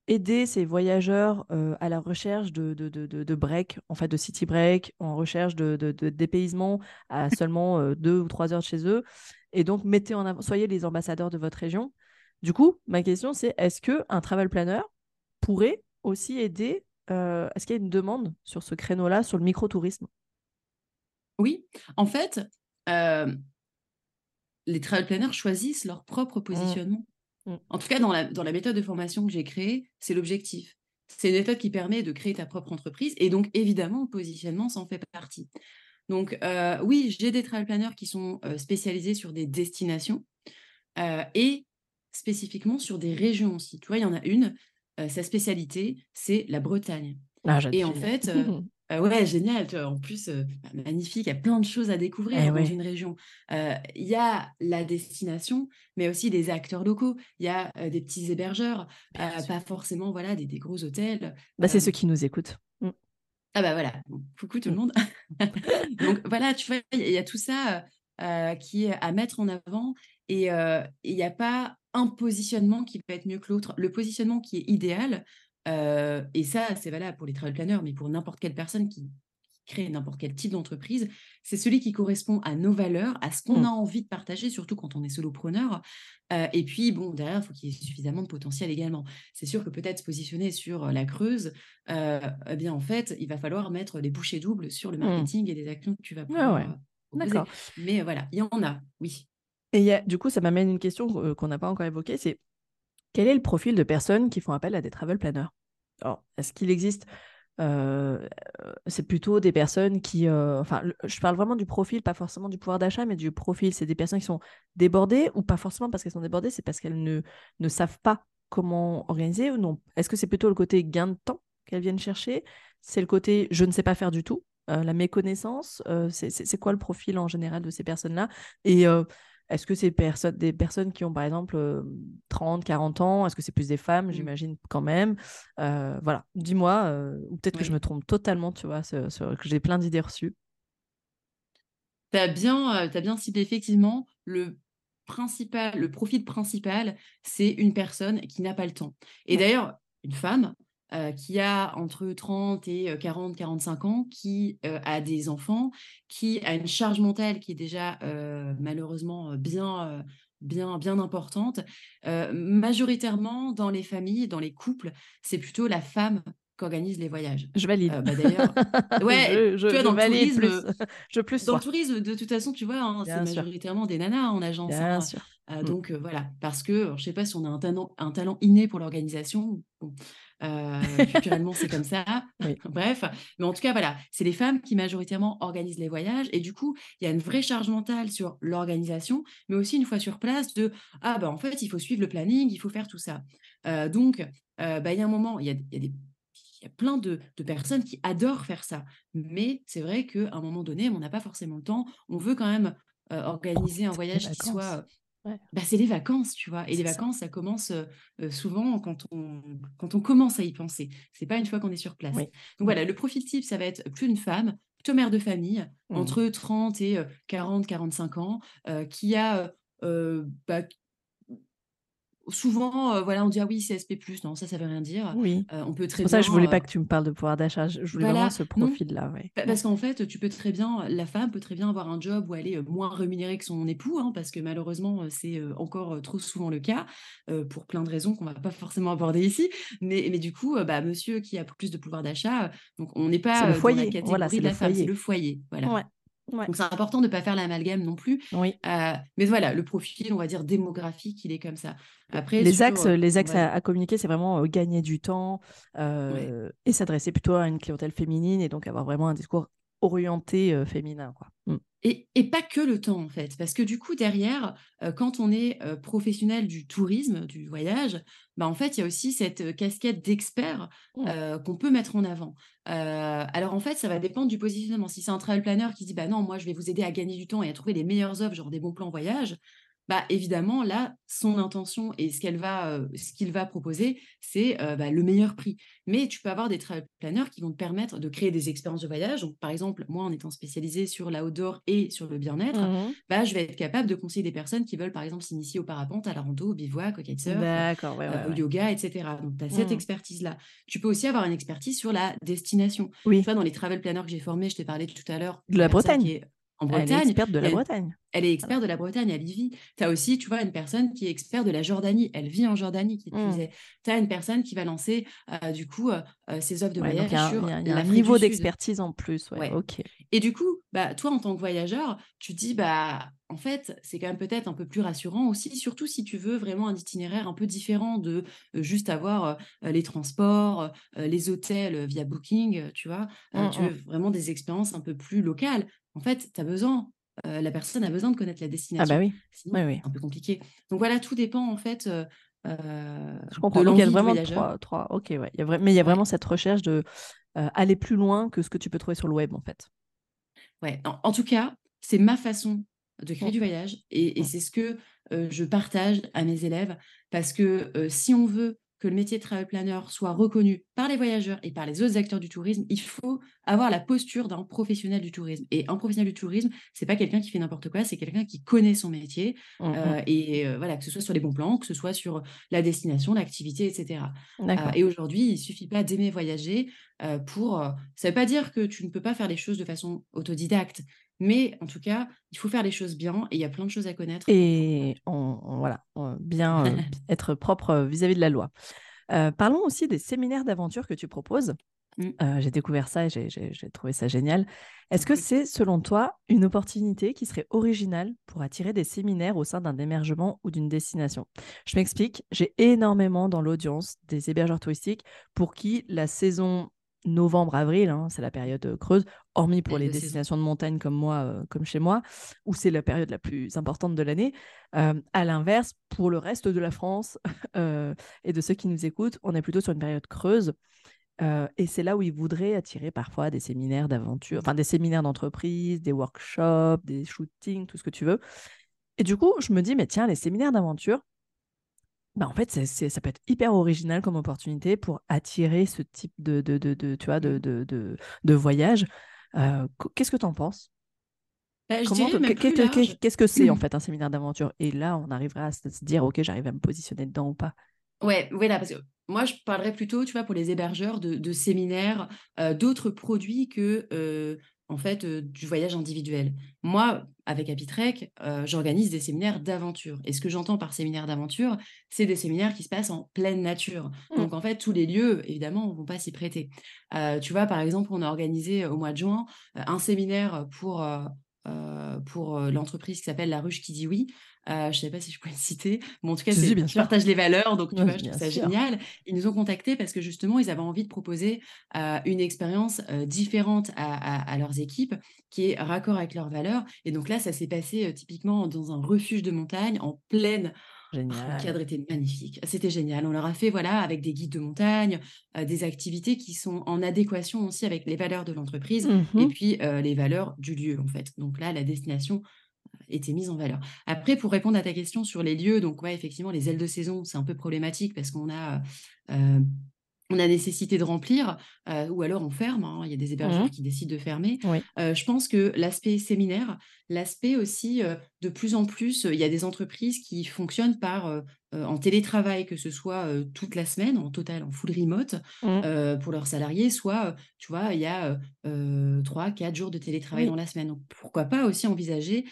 aider ces voyageurs à la recherche de, de, de, break, en fait de city break, en recherche de, dépaysement à seulement deux ou trois heures de chez eux. Et donc, mettez en avant, soyez les ambassadeurs de votre région. Du coup, ma question, c'est est-ce qu'un travel planner pourrait aussi aider Est-ce qu'il y a une demande sur ce créneau-là, sur le microtourisme? Oui, en fait, les travel planners choisissent leur propre mmh. Mmh. En tout cas, dans la, dans la méthode de formation que j'ai créée, c'est l'objectif. C'est une méthode qui permet de créer ta propre entreprise et donc évidemment, le positionnement s'en fait partie. Donc euh, oui, j'ai des travel planners qui sont euh, spécialisés sur des destinations euh, et spécifiquement sur des régions aussi. Tu vois, il y en a une, sa spécialité, c'est la Bretagne. Ah, et en fait, ouais, génial, tu en plus, bah, magnifique, il y a plein de choses à découvrir Eh dans ouais. une région. il y a la destination, mais aussi des acteurs locaux. Il y a, des petits hébergeurs, pas forcément, voilà, des des gros hôtels, Bah, c'est ceux qui nous écoutent. Mmh. Ah bah, voilà, bon, coucou tout le Mmh. monde. Donc voilà, tu vois, il y y a tout ça, qui est à mettre en avant et il y a pas un positionnement qui peut être mieux que l'autre. Le positionnement qui est idéal, et ça, c'est valable pour les travel planners, mais pour n'importe quelle personne qui crée n'importe quel type d'entreprise, c'est celui qui correspond à nos valeurs, à ce qu'on Mmh. a envie de partager, surtout quand on est solopreneur. Et puis bon, derrière, il faut qu'il y ait suffisamment de potentiel également. C'est sûr que peut-être se positionner sur, la Creuse, et bien, en fait, il va falloir mettre des bouchées doubles sur le Mmh. marketing et les actions que tu vas Ouais, pouvoir, ouais. proposer. D'accord Mais voilà, il y en a, oui. et il y a du coup, ça m'amène une question, qu'on n'a pas encore évoquée, c'est quel est le profil de personnes qui font appel à des travel planners? Alors, est-ce qu'il existe, heu, c'est plutôt des personnes qui, heu, enfin, je parle vraiment du profil, pas forcément du pouvoir d'achat, mais du profil. C'est des personnes qui sont débordées ou pas forcément parce qu'elles sont débordées, c'est parce qu'elles ne ne savent pas comment organiser ou non? Est-ce que c'est plutôt le côté gain de temps qu'elles viennent chercher? C'est le côté je ne sais pas faire du tout, heu, la méconnaissance? C'est quoi le profil en général de ces personnes-là? Et est-ce que c'est personnes des personnes qui ont par exemple, hem, 30-40 ans? Est-ce que c'est plus des femmes? Mmh. J'imagine quand même. Heu, voilà, dis-moi, heu, ou peut-être que je me trompe totalement, tu vois? Sur sur que j'ai plein d'idées reçues. Tu as bien, as bien ciblé effectivement le principal le profil principal, c'est une personne qui n'a pas le temps et Ouais. d'ailleurs, une femme, heu, qui a entre 30 et heu, 40-45 ans, qui, heu, a des enfants, qui a une charge mentale qui est déjà, heu, malheureusement, heu, bien, bien bien importante. Majoritairement dans les familles, dans les couples, c'est plutôt la femme qui organise les voyages. Je valide. Bah, d'ailleurs ouais, Je tu je vois je dans le tourisme, plus. heu Je plus dans le tourisme, de toute façon, tu vois, hein, c'est majoritairement des nanas en agence, bien hein, sûr. Mmh. donc voilà. Parce que, je sais pas si on a un talent un talent inné pour l'organisation, bon, heu, culturellement, c'est comme ça, Oui. bref. Mais en tout cas, voilà, c'est les femmes qui majoritairement organisent les voyages et du coup, il y a une vraie charge mentale sur l'organisation, mais aussi une fois sur place de: «Ah bah, en fait, il faut suivre le planning, il faut faire tout ça». Heu, donc heu, bah, il y a un moment, il y a il y a des il y a plein de de personnes qui adorent faire ça. Mais c'est vrai qu'à un moment donné, on n'a pas forcément le temps. On veut quand même, heu, organiser un voyage qui soit, Ouais, bah, c'est les vacances, tu vois? Et les ça. vacances, ça commence, souvent quand on quand on commence à y penser. C'est pas une fois qu'on est sur place. Oui, Donc oui. voilà, le profil type, ça va être plutôt une femme, plutôt mère de famille, Mmh. entre 30 et heu, 40-45 ans, qui a, bah, souvent, heu, voilà, on dit: «Ah oui, CSP+», non, ça, ça veut rien dire. Oui. Heu, on peut C'est très pour ça que je voulais bien, pas que tu me parles de pouvoir d'achat. Je voulais vraiment voilà, ce non, profil-là, ouais. parce qu'en fait, tu peux très bien la femme peut très bien avoir un job où elle est, moins rémunérée que son époux, hein, parce que malheureusement, heu, c'est, encore, trop souvent le cas, pour plein de raisons qu'on va pas forcément aborder ici. Mais mais du coup, bah, monsieur qui a plus de pouvoir d'achat, donc on n'est C'est le pas, heu, dans la foyer, voilà, de le la femme, c'est foyer. le foyer, voilà. Ouais, ouais. Donc c'est important de ne pas faire l'amalgame non plus, Oui. heu, mais voilà, le profil, on va dire démographique, il est comme ça. Après Les sur, axes, les axes à à communiquer, c'est vraiment, heu, gagner du temps, ouais. heu et s'adresser plutôt à une clientèle féminine et donc avoir vraiment un discours orienté, féminin, quoi. Mmh. Et et pas que le temps, en fait, parce que du coup derrière, heu, quand on est, heu, professionnel du tourisme, du voyage, bah, en fait, il y a aussi cette, heu, casquette d'expert, Mmh. qu'on peut mettre en avant. Alors en fait, ça va dépendre du positionnement. Si c'est un travel planner qui dit: «Bah non, moi je vais vous aider à gagner du temps et à trouver les meilleures offres, genre des bons plans voyage», bah, évidemment là, son intention et ce qu'elle va, heu, ce qu'il va proposer, c'est, heu, bah, le meilleur prix. Mais tu peux avoir des travel planners qui vont te permettre de créer des expériences de voyage. Donc, par exemple, moi, en étant spécialisée sur l'outdoor et sur le bien-être, Mmh bah, je vais être capable de conseiller des personnes qui veulent, par exemple, s'initier au parapente, à la rando, au bivouac, au kitesurf, D'accord, ouais, au ouais. yoga, et cetera. Donc, tu as cette Mmh. expertise-là. Tu peux aussi avoir une expertise sur la destination. Tu Oui, vois, dans les travel planners que j'ai formés, je t'ai parlé tout à l'heure de la Bretagne. en Elle est Bretagne. experte de la Bretagne. Elle est experte de la Bretagne, elle y vit. Tu as aussi, tu vois, une personne qui est experte de la Jordanie. Elle vit en Jordanie, qui plus Mmh. Tu as une personne qui va lancer, heu, du coup, heu heu, ses offres de Ouais, y voyage y sur a il y a un niveau d'expertise en plus, ouais, Ouais OK. et du coup, bah, toi, en tant que voyageur, tu dis: «Bah, en fait, c'est quand même peut-être un peu plus rassurant aussi», surtout si tu veux vraiment un itinéraire un peu différent de, juste avoir, les transports, les hôtels, via Booking, tu vois? Mmh tu veux mh. vraiment des expériences un peu plus locales. En fait, tu as besoin, heu, la personne a besoin de connaître la Ah bah destination, oui. sinon Oui, oui. c'est un peu compliqué. Donc voilà, tout dépend en fait, heu Je comprends. Donc, il y a vraiment trois, trois. Ok, ouais. Il y a Mais il y a vraiment cette recherche de aller plus loin que ce que tu peux trouver sur le web, en fait. Ouais. En, tout cas, c'est ma façon de créer mmh. du voyage et, et mmh. c'est ce que je partage à mes élèves parce que si on veut que le métier de travel planner soit reconnu par les voyageurs et par les autres acteurs du tourisme, il faut avoir la posture d'un professionnel du tourisme. Et un professionnel du tourisme, c'est pas quelqu'un qui fait n'importe quoi, c'est quelqu'un qui connaît son métier mmh, mmh. et voilà, que ce soit sur les bons plans, que ce soit sur la destination, l'activité, etc. et aujourd'hui, il suffit pas d'aimer voyager pour. ça veut pas dire que tu ne peux pas faire les choses de façon autodidacte, mais en tout cas, il faut faire les choses bien et il y a plein de choses à connaître. Et on, voilà, bien euh, être propre euh, vis-à-vis de la loi. Euh, parlons aussi des séminaires d'aventure que tu proposes. Mmh. j'ai découvert ça et j'ai trouvé ça génial. Est-ce que c'est, selon toi, une opportunité qui serait originale pour attirer des séminaires au sein d'un émergement ou d'une destination? Je m'explique, j'ai énormément dans l'audience des hébergeurs touristiques pour qui la saison novembre-avril, hein, c'est la période creuse, hormis pour les destinations de montagne comme moi, comme chez moi, où c'est la période la plus importante de l'année. à l'inverse, pour le reste de la France et de ceux qui nous écoutent, on est plutôt sur une période creuse. et c'est là où ils voudraient attirer parfois des séminaires d'aventure, enfin des séminaires d'entreprise, des workshops, des shootings, tout ce que tu veux. Et du coup, je me dis, mais tiens, les séminaires d'aventure, bah, en fait, ça peut être hyper original comme opportunité pour attirer ce type de, de, de, de tu vois, de, de, de, de voyage. Euh, qu'est-ce que tu en penses? Bah, Qu'est-ce que c'est en fait un séminaire d'aventure? Et là, on arrivera à se dire, OK, j'arrive à me positionner dedans ou pas. Ouais, voilà, parce que moi, je parlerais plutôt, tu vois, pour les hébergeurs de, de séminaires, euh, d'autres produits que euh, en fait, du voyage individuel. Moi, avec Apitrek, j'organise des séminaires d'aventure. Et ce que j'entends par séminaire d'aventure, c'est des séminaires qui se passent en pleine nature. Mmh. Donc, en fait, tous les lieux, évidemment, ne vont pas s'y prêter. tu vois, par exemple, on a organisé au mois de juin un séminaire pour, pour l'entreprise qui s'appelle La Ruche qui dit oui. je ne sais pas si je peux le citer. mais en tout cas, je partage les valeurs, donc tu vois, je trouve ça génial. Ils nous ont contactés parce que justement, ils avaient envie de proposer une expérience différente à, leurs équipes, qui est raccord avec leurs valeurs. Et donc là, ça s'est passé typiquement dans un refuge de montagne, en pleine Génial. Le cadre était magnifique. C'était génial. On leur a fait, voilà, avec des guides de montagne, euh, des activités qui sont en adéquation aussi avec les valeurs de l'entreprise et mmh puis euh, les valeurs du lieu, en fait. Donc là, la destination euh, était mise en valeur. Après, pour répondre à ta question sur les lieux, donc ouais, effectivement, les ailes de saison, c'est un peu problématique parce qu'on a on a nécessité de remplir, euh, ou alors on ferme. Hein, il y a des hébergeurs mmh qui décident de fermer. Euh, je pense que l'aspect séminaire, l'aspect aussi, euh, de plus en plus, il y a des entreprises qui fonctionnent par en télétravail, que ce soit toute la semaine, en total, en full remote, mmh. pour leurs salariés, soit, tu vois, il y a trois, quatre jours de télétravail dans la semaine. Donc pourquoi pas aussi envisager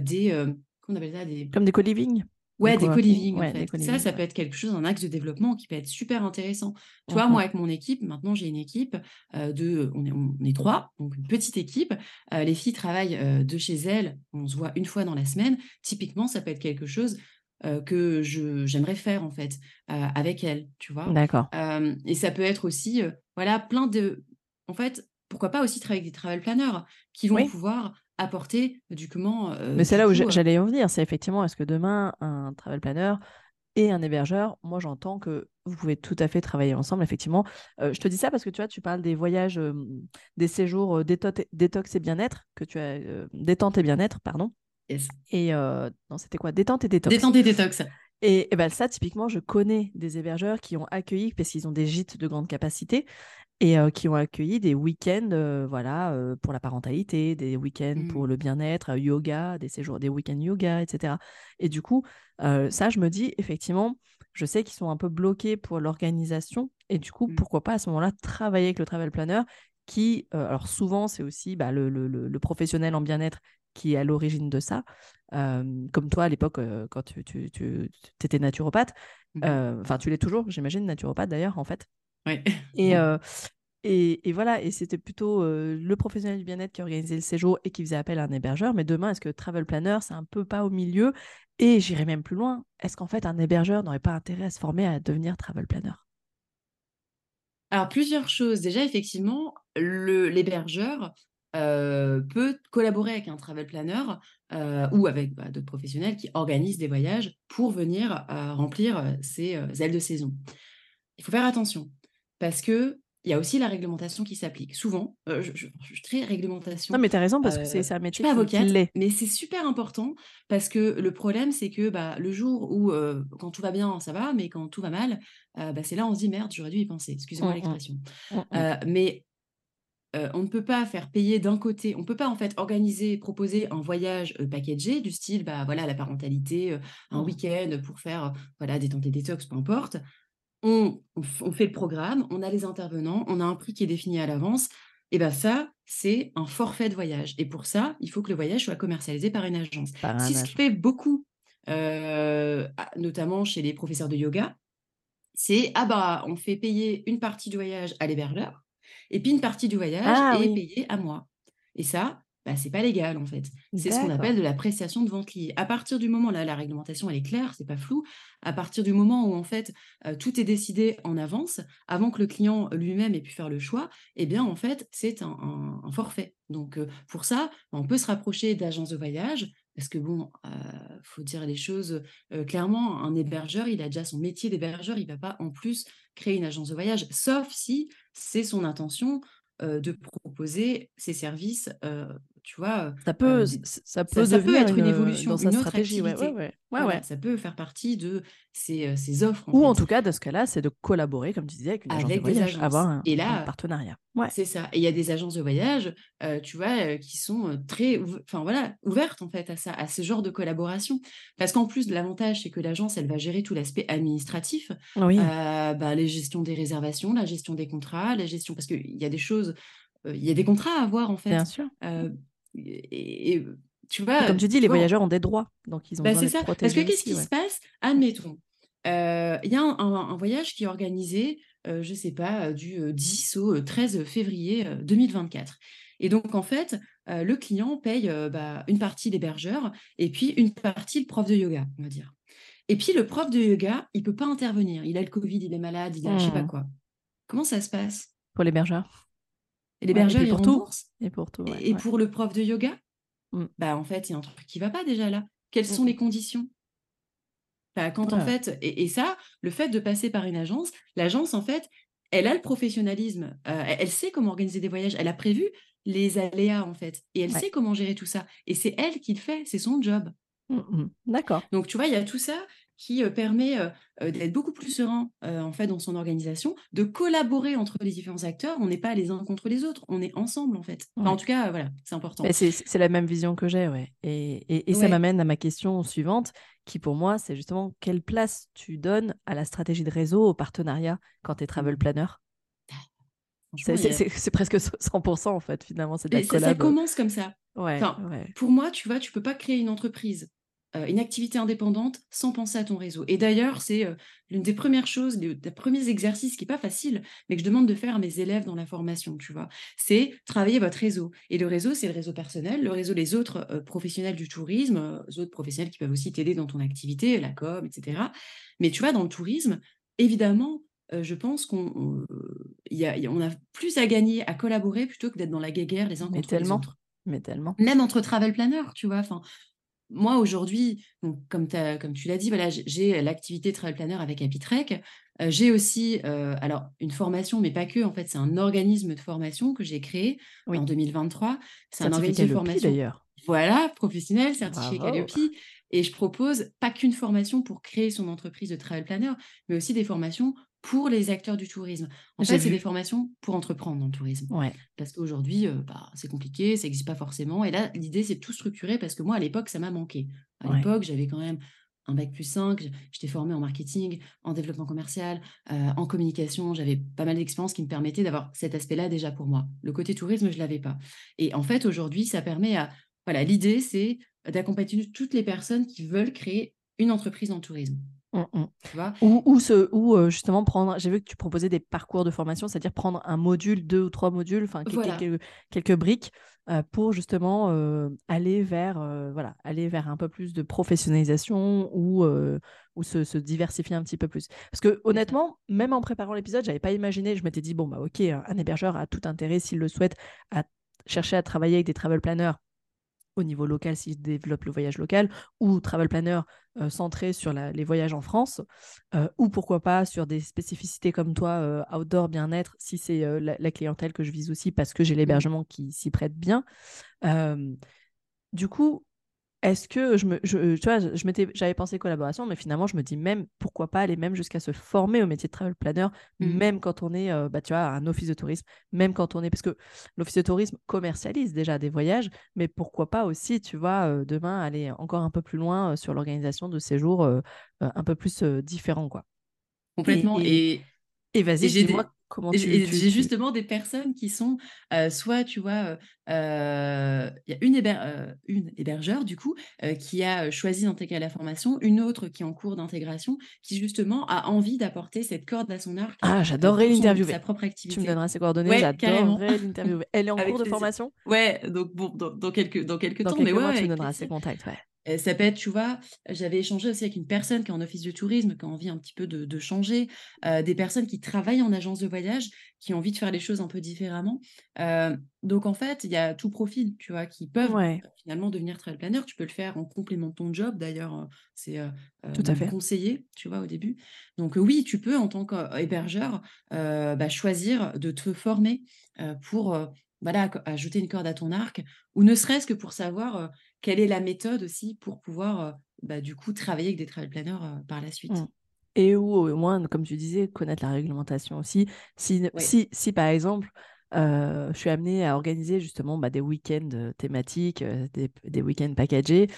des, qu'on appelle ça, des... Comme des co-living Ouais, des co-living, en fait. Ça, ça peut être quelque chose, un axe de développement qui peut être super intéressant. Tu vois, moi, avec mon équipe, maintenant, j'ai une équipe de. On est, on est trois, donc une petite équipe. les filles travaillent de chez elles. On se voit une fois dans la semaine. Typiquement, ça peut être quelque chose que je, j'aimerais faire, en fait, avec elles, tu vois. D'accord. et ça peut être aussi, voilà, plein de. En fait, pourquoi pas aussi travailler avec des travel planners qui vont pouvoir apporter du comment. Mais c'est là où j'allais en venir. C'est effectivement, est-ce que demain, un travel planner et un hébergeur, moi j'entends que vous pouvez tout à fait travailler ensemble, effectivement. je te dis ça parce que tu vois, tu parles des voyages, des séjours détox et bien-être, que tu as détente et bien-être, pardon. Et non, c'était quoi? Détente et détox. Détente et détox. Et, et ben ça, typiquement, je connais des hébergeurs qui ont accueilli, parce qu'ils ont des gîtes de grande capacité, et qui ont accueilli des week-ends voilà, pour la parentalité, des week-ends mmh. pour le bien-être, yoga, des séjours, des week-ends yoga, etc. Et du coup, ça, je me dis, effectivement, je sais qu'ils sont un peu bloqués pour l'organisation. Et du coup, mmh. pourquoi pas à ce moment-là travailler avec le travel planner qui, alors souvent, c'est aussi bah, le, le, le, professionnel en bien-être qui est à l'origine de ça. comme toi à l'époque, quand tu, tu, tu étais naturopathe, mmh. enfin, tu l'es toujours, j'imagine, naturopathe d'ailleurs, en fait. Et, euh, et, et, voilà, et c'était plutôt euh, le professionnel du bien-être qui organisait le séjour et qui faisait appel à un hébergeur. Mais demain, est-ce que travel planner, c'est un peu pas au milieu? Et j'irai même plus loin. Est-ce qu'en fait, un hébergeur n'aurait pas intérêt à se former à devenir travel planner? Alors, plusieurs choses. Déjà, effectivement, l'hébergeur peut collaborer avec un travel planner ou avec bah, d'autres professionnels qui organisent des voyages pour venir remplir ces ailes de saison. Il faut faire attention parce que il y a aussi la réglementation qui s'applique. Souvent, je, suis très réglementation. Non, mais tu as raison, parce que c'est un métier qui, avocate, Mais c'est super important, parce que le problème, c'est que bah, le jour où, quand tout va bien, ça va, mais quand tout va mal, bah, c'est là on se dit, merde, j'aurais dû y penser, excusez-moi mmh, mmh. l'expression. Mmh, mais on ne peut pas faire payer d'un côté, on ne peut pas en fait organiser, proposer un voyage packagé du style, bah voilà, la parentalité, un week-end pour faire voilà, détente et détox, peu importe on, fait le programme, on a les intervenants, on a un prix qui est défini à l'avance. Et bien ça, c'est un forfait de voyage. Et pour ça, il faut que le voyage soit commercialisé par une agence. si ce qui fait beaucoup, euh, notamment chez les professeurs de yoga, c'est ah bah on fait payer une partie du voyage à l'hébergeur et puis une partie du voyage ah est payée à moi. Et ça, bah, c'est pas légal en fait. C'est ce qu'on appelle de la prestation de vente liée. À partir du moment là, la réglementation elle est claire, c'est pas flou. À partir du moment où en fait tout est décidé en avance, avant que le client lui-même ait pu faire le choix, eh bien en fait c'est un, forfait. Donc pour ça, on peut se rapprocher d'agences de voyage. Parce que bon, faut dire les choses clairement, un hébergeur, il a déjà son métier d'hébergeur, il va pas en plus créer une agence de voyage, sauf si c'est son intention de proposer ses services tu vois, ça peut, ça peut, ça, peut être une, évolution dans sa stratégie. Ouais, ouais, ça peut faire partie de ces, ces offres. Ou en tout cas, dans ce cas-là, c'est de collaborer, comme tu disais, avec une agence de voyage, avoir un, et là, partenariat. C'est ça. Et il y a des agences de voyage, tu vois, qui sont très, enfin voilà, ouvertes en fait à ça, à ce genre de collaboration. Parce qu'en plus, l'avantage, c'est que l'agence, elle va gérer tout l'aspect administratif, oui. bah, les gestions des réservations, la gestion des contrats, la gestion, parce qu'il y a des choses il y a des contrats à avoir en fait. Bien sûr et, tu vois. comme tu dis, les voyageurs ont des droits, donc ils ont bah, c'est ça. Parce que qu'est-ce qui se passe? Admettons, il y a un, voyage qui est organisé, je je sais pas, du 10 au 13 février 2024. Et donc, en fait, le client paye bah, une partie l'hébergeur et puis une partie le prof de yoga, on va dire. Et puis, le prof de yoga, il peut pas intervenir. Il a le Covid, il est malade, il a je sais pas mmh. quoi. Comment ça se passe? Pour l'hébergeur et il pour tout. Et pour tout. et pour le prof de yoga, mmh. bah en fait, il y a un truc qui va pas déjà là. Quelles sont mmh. les conditions? Bah, Quand en fait, et, ça, le fait de passer par une agence, l'agence en fait, elle a le professionnalisme, euh, elle sait comment organiser des voyages, elle a prévu les aléas en fait, et elle sait comment gérer tout ça. Et c'est elle qui le fait, c'est son job. Mmh, D'accord. Donc tu vois, il y a tout ça qui permet d'être beaucoup plus serein en fait dans son organisation, de collaborer entre les différents acteurs. On n'est pas les uns contre les autres, on est ensemble en fait. en tout cas, voilà, c'est important. C'est la même vision que j'ai, ouais. Et, et, ça m'amène à ma question suivante, qui pour moi, c'est justement quelle place tu donnes à la stratégie de réseau, au partenariat quand tu es travel mmh. planner? C'est presque 100% en fait, finalement. C'est ça, ça, commence comme ça. Ouais, Pour moi, tu vois, tu peux pas créer une entreprise euh, une activité indépendante sans penser à ton réseau. Et d'ailleurs, c'est euh, l'une des premières choses, des, premiers exercices qui n'est pas facile, mais que je demande de faire à mes élèves dans la formation, tu vois. C'est travailler votre réseau. Et le réseau, c'est le réseau personnel, le réseau des autres euh, professionnels du tourisme, les autres professionnels qui peuvent aussi t'aider dans ton activité, la com, etc. Mais tu vois, dans le tourisme, évidemment, je pense qu'on y a, on a plus à gagner à collaborer plutôt que d'être dans la guéguerre les uns contre les autres. Mais tellement. Même entre travel planners, tu vois. Enfin, moi, aujourd'hui, comme, comme tu l'as dit, voilà, j'ai l'activité Travel Planner avec Apitrek. Euh, j'ai aussi euh, alors une formation, mais pas que. En fait, c'est un organisme de formation que j'ai créé en 2023. C'est un organisme de formation. d'ailleurs. Voilà, professionnel, certifié Calliope. Et je propose pas qu'une formation pour créer son entreprise de travel planner, mais aussi des formations pour les acteurs du tourisme. En fait, c'est des formations pour entreprendre dans le tourisme. Parce qu'aujourd'hui, euh, bah, c'est compliqué, ça n'existe pas forcément. Et là, l'idée, c'est de tout structurer parce que moi, à l'époque, ça m'a manqué. À l'époque, j'avais quand même un bac plus 5, j'étais formée en marketing, en développement commercial, euh, en communication, j'avais pas mal d'expériences qui me permettaient d'avoir cet aspect-là déjà pour moi. Le côté tourisme, je ne l'avais pas. Et en fait, aujourd'hui, ça permet à... Voilà, l'idée, c'est d'accompagner toutes les personnes qui veulent créer une entreprise en tourisme. Mmh, mmh. ou, ou, ce, ou euh, justement prendre, j'ai vu que tu proposais des parcours de formation, c'est-à-dire prendre un module, deux ou trois modules, enfin quelques, quelques, briques euh, pour justement euh, aller vers, voilà, aller vers un peu plus de professionnalisation ou, ou se, se, diversifier un petit peu plus. Parce que honnêtement, même en préparant l'épisode, j'avais pas imaginé, je m'étais dit bon bah ok, un hébergeur a tout intérêt s'il le souhaite à chercher à travailler avec des travel planners au niveau local s'ils développent le voyage local, ou travel planner euh, centré sur les voyages en France, euh, ou pourquoi pas sur des spécificités comme toi, euh, outdoor, bien-être, si c'est la, clientèle que je vise aussi parce que j'ai mmh. l'hébergement qui s'y prête bien. du coup, est-ce que je me, je, tu vois, je m'étais, j'avais pensé collaboration, mais finalement, je me dis même pourquoi pas aller même jusqu'à se former au métier de travel planner, mmh. même quand on est, bah, tu vois, un office de tourisme, même quand on est, parce que l'office de tourisme commercialise déjà des voyages, mais pourquoi pas aussi, tu vois, demain aller encore un peu plus loin sur l'organisation de séjours un peu plus différents, quoi. Complètement. Et, et, vas-y, dis-moi j'ai justement des personnes qui sont soit, tu vois, il y a une, une hébergeur, du coup, qui a choisi d'intégrer la formation, une autre qui est en cours d'intégration, qui justement a envie d'apporter cette corde à son arc. Ah, j'adorerais l'interviewer. Sa propre activité. Tu me donneras ses coordonnées, j'adorerais l'interviewer. Elle est en cours de formation? Ouais, donc bon, dans, quelques, dans quelques temps, mais ouais. Tu me donneras ses contacts, ouais ça peut être, tu vois, j'avais échangé aussi avec une personne qui est en office de tourisme, qui a envie un petit peu de, changer, des personnes qui travaillent en agence de voyage, qui ont envie de faire les choses un peu différemment. donc, en fait, il y a tout profil, tu vois, qui peuvent finalement devenir trail planner. Tu peux le faire en complément de ton job, d'ailleurs, c'est tout à fait conseillé, tu vois, au début. Donc, oui, tu peux, en tant qu'hébergeur, bah, choisir de te former pour voilà, ajouter une corde à ton arc, ou ne serait-ce que pour savoir quelle est la méthode aussi pour pouvoir, bah, du coup, travailler avec des travel planners par la suite. Mmh. Et ou au moins, comme tu disais, connaître la réglementation aussi. Si, si, si par exemple, je suis amenée à organiser justement bah, des week-ends thématiques, des, des week-ends packagés,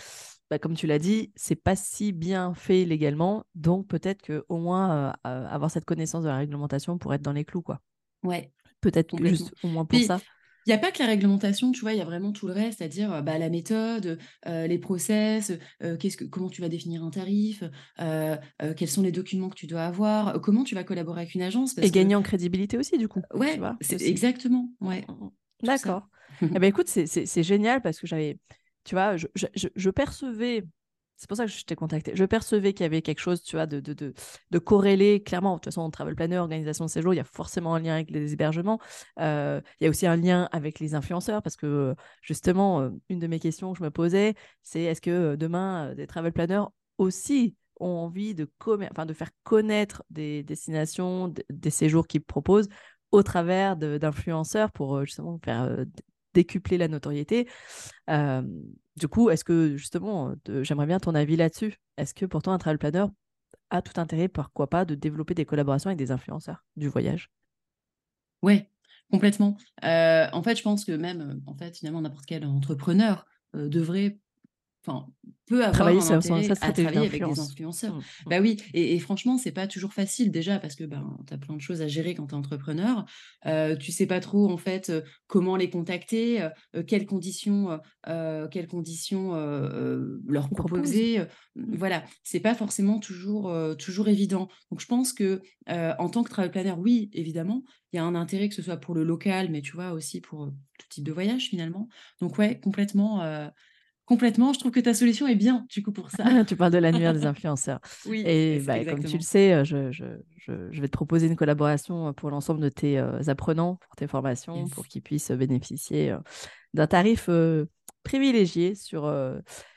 bah, comme tu l'as dit, c'est pas si bien fait légalement, donc peut-être que au moins avoir cette connaissance de la réglementation pour être dans les clous, quoi. Ouais. Peut-être juste au moins pour ça. Il n'y a pas que la réglementation, tu vois, il y a vraiment tout le reste, c'est-à-dire bah, la méthode, les process, qu'est-ce que, comment tu vas définir un tarif, quels sont les documents que tu dois avoir, comment tu vas collaborer avec une agence. Et gagner en crédibilité aussi, du coup. Ouais, c'est exactement. Ouais. D'accord. eh ben, écoute, c'est génial parce que j'avais, tu vois, je, je percevais c'est pour ça que je t'ai contacté. Je percevais qu'il y avait quelque chose, tu vois, de, de, de, de corrélé clairement. De toute façon, travel planner, organisation de séjour, il y a forcément un lien avec les hébergements. Euh, il y a aussi un lien avec les influenceurs parce que justement, euh, une de mes questions que je me posais, c'est est-ce que euh, demain, des travel planners aussi ont envie de faire connaître des destinations, des séjours qu'ils proposent au travers d'influenceurs pour justement faire décupler la notoriété? Du coup, est-ce que justement, j'aimerais bien ton avis là-dessus. Est-ce que pourtant un travel planner a tout intérêt, pourquoi pas, de développer des collaborations avec des influenceurs du voyage? Ouais, complètement. en fait, je pense que même, en fait, finalement, n'importe quel entrepreneur devrait enfin, peut avoir travailler un intérêt à travailler avec des influenceurs. Mmh, mmh. Bah oui, et, et franchement, c'est pas toujours facile déjà parce que ben, tu as plein de choses à gérer quand tu es entrepreneur. Euh, tu sais pas trop en fait comment les contacter, euh, quelles conditions, euh, quelles conditions leur proposer. Mmh. Voilà, c'est pas forcément toujours, toujours évident. Donc je pense que en tant que travel planner, oui, évidemment, il y a un intérêt que ce soit pour le local, mais tu vois aussi pour tout type de voyage finalement. Donc ouais, complètement Complètement, je trouve que ta solution est bien, du coup, pour ça. tu parles de l'annuaire des influenceurs. Oui, et bah, comme tu le sais, euh, je, je, je, vais te proposer une collaboration euh, pour l'ensemble de tes euh, apprenants, pour tes formations, pour qu'ils puissent bénéficier d'un tarif privilégié sur,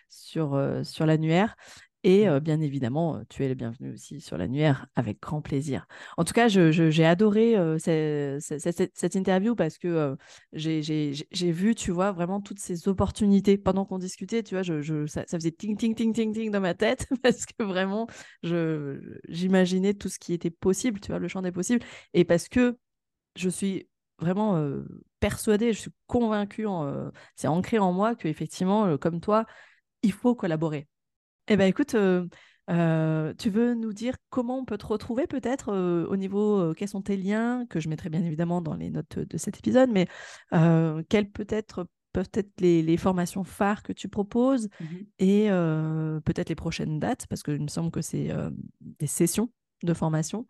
sur, sur l'annuaire. Et mmh. bien évidemment, tu es le bienvenu aussi sur l'annuaire avec grand plaisir. En tout cas, j'ai adoré cette, interview parce que j'ai vu, tu vois, vraiment toutes ces opportunités. Pendant qu'on discutait, tu vois, je, ça, faisait ting, ting, ting, ting, ting dans ma tête parce que vraiment, j'imaginais tout ce qui était possible, tu vois, le champ des possibles. Et parce que je suis vraiment persuadée, je suis convaincue, c'est ancré en moi qu'effectivement, comme toi, il faut collaborer eh bien, écoute, euh, euh, tu veux nous dire comment on peut te retrouver peut-être euh, au niveau, quels sont tes liens, que je mettrai bien évidemment dans les notes de cet épisode, mais quelles peut-être peuvent être les, formations phares que tu proposes mmh et peut-être les prochaines dates, parce qu'il me semble que c'est des sessions de formation.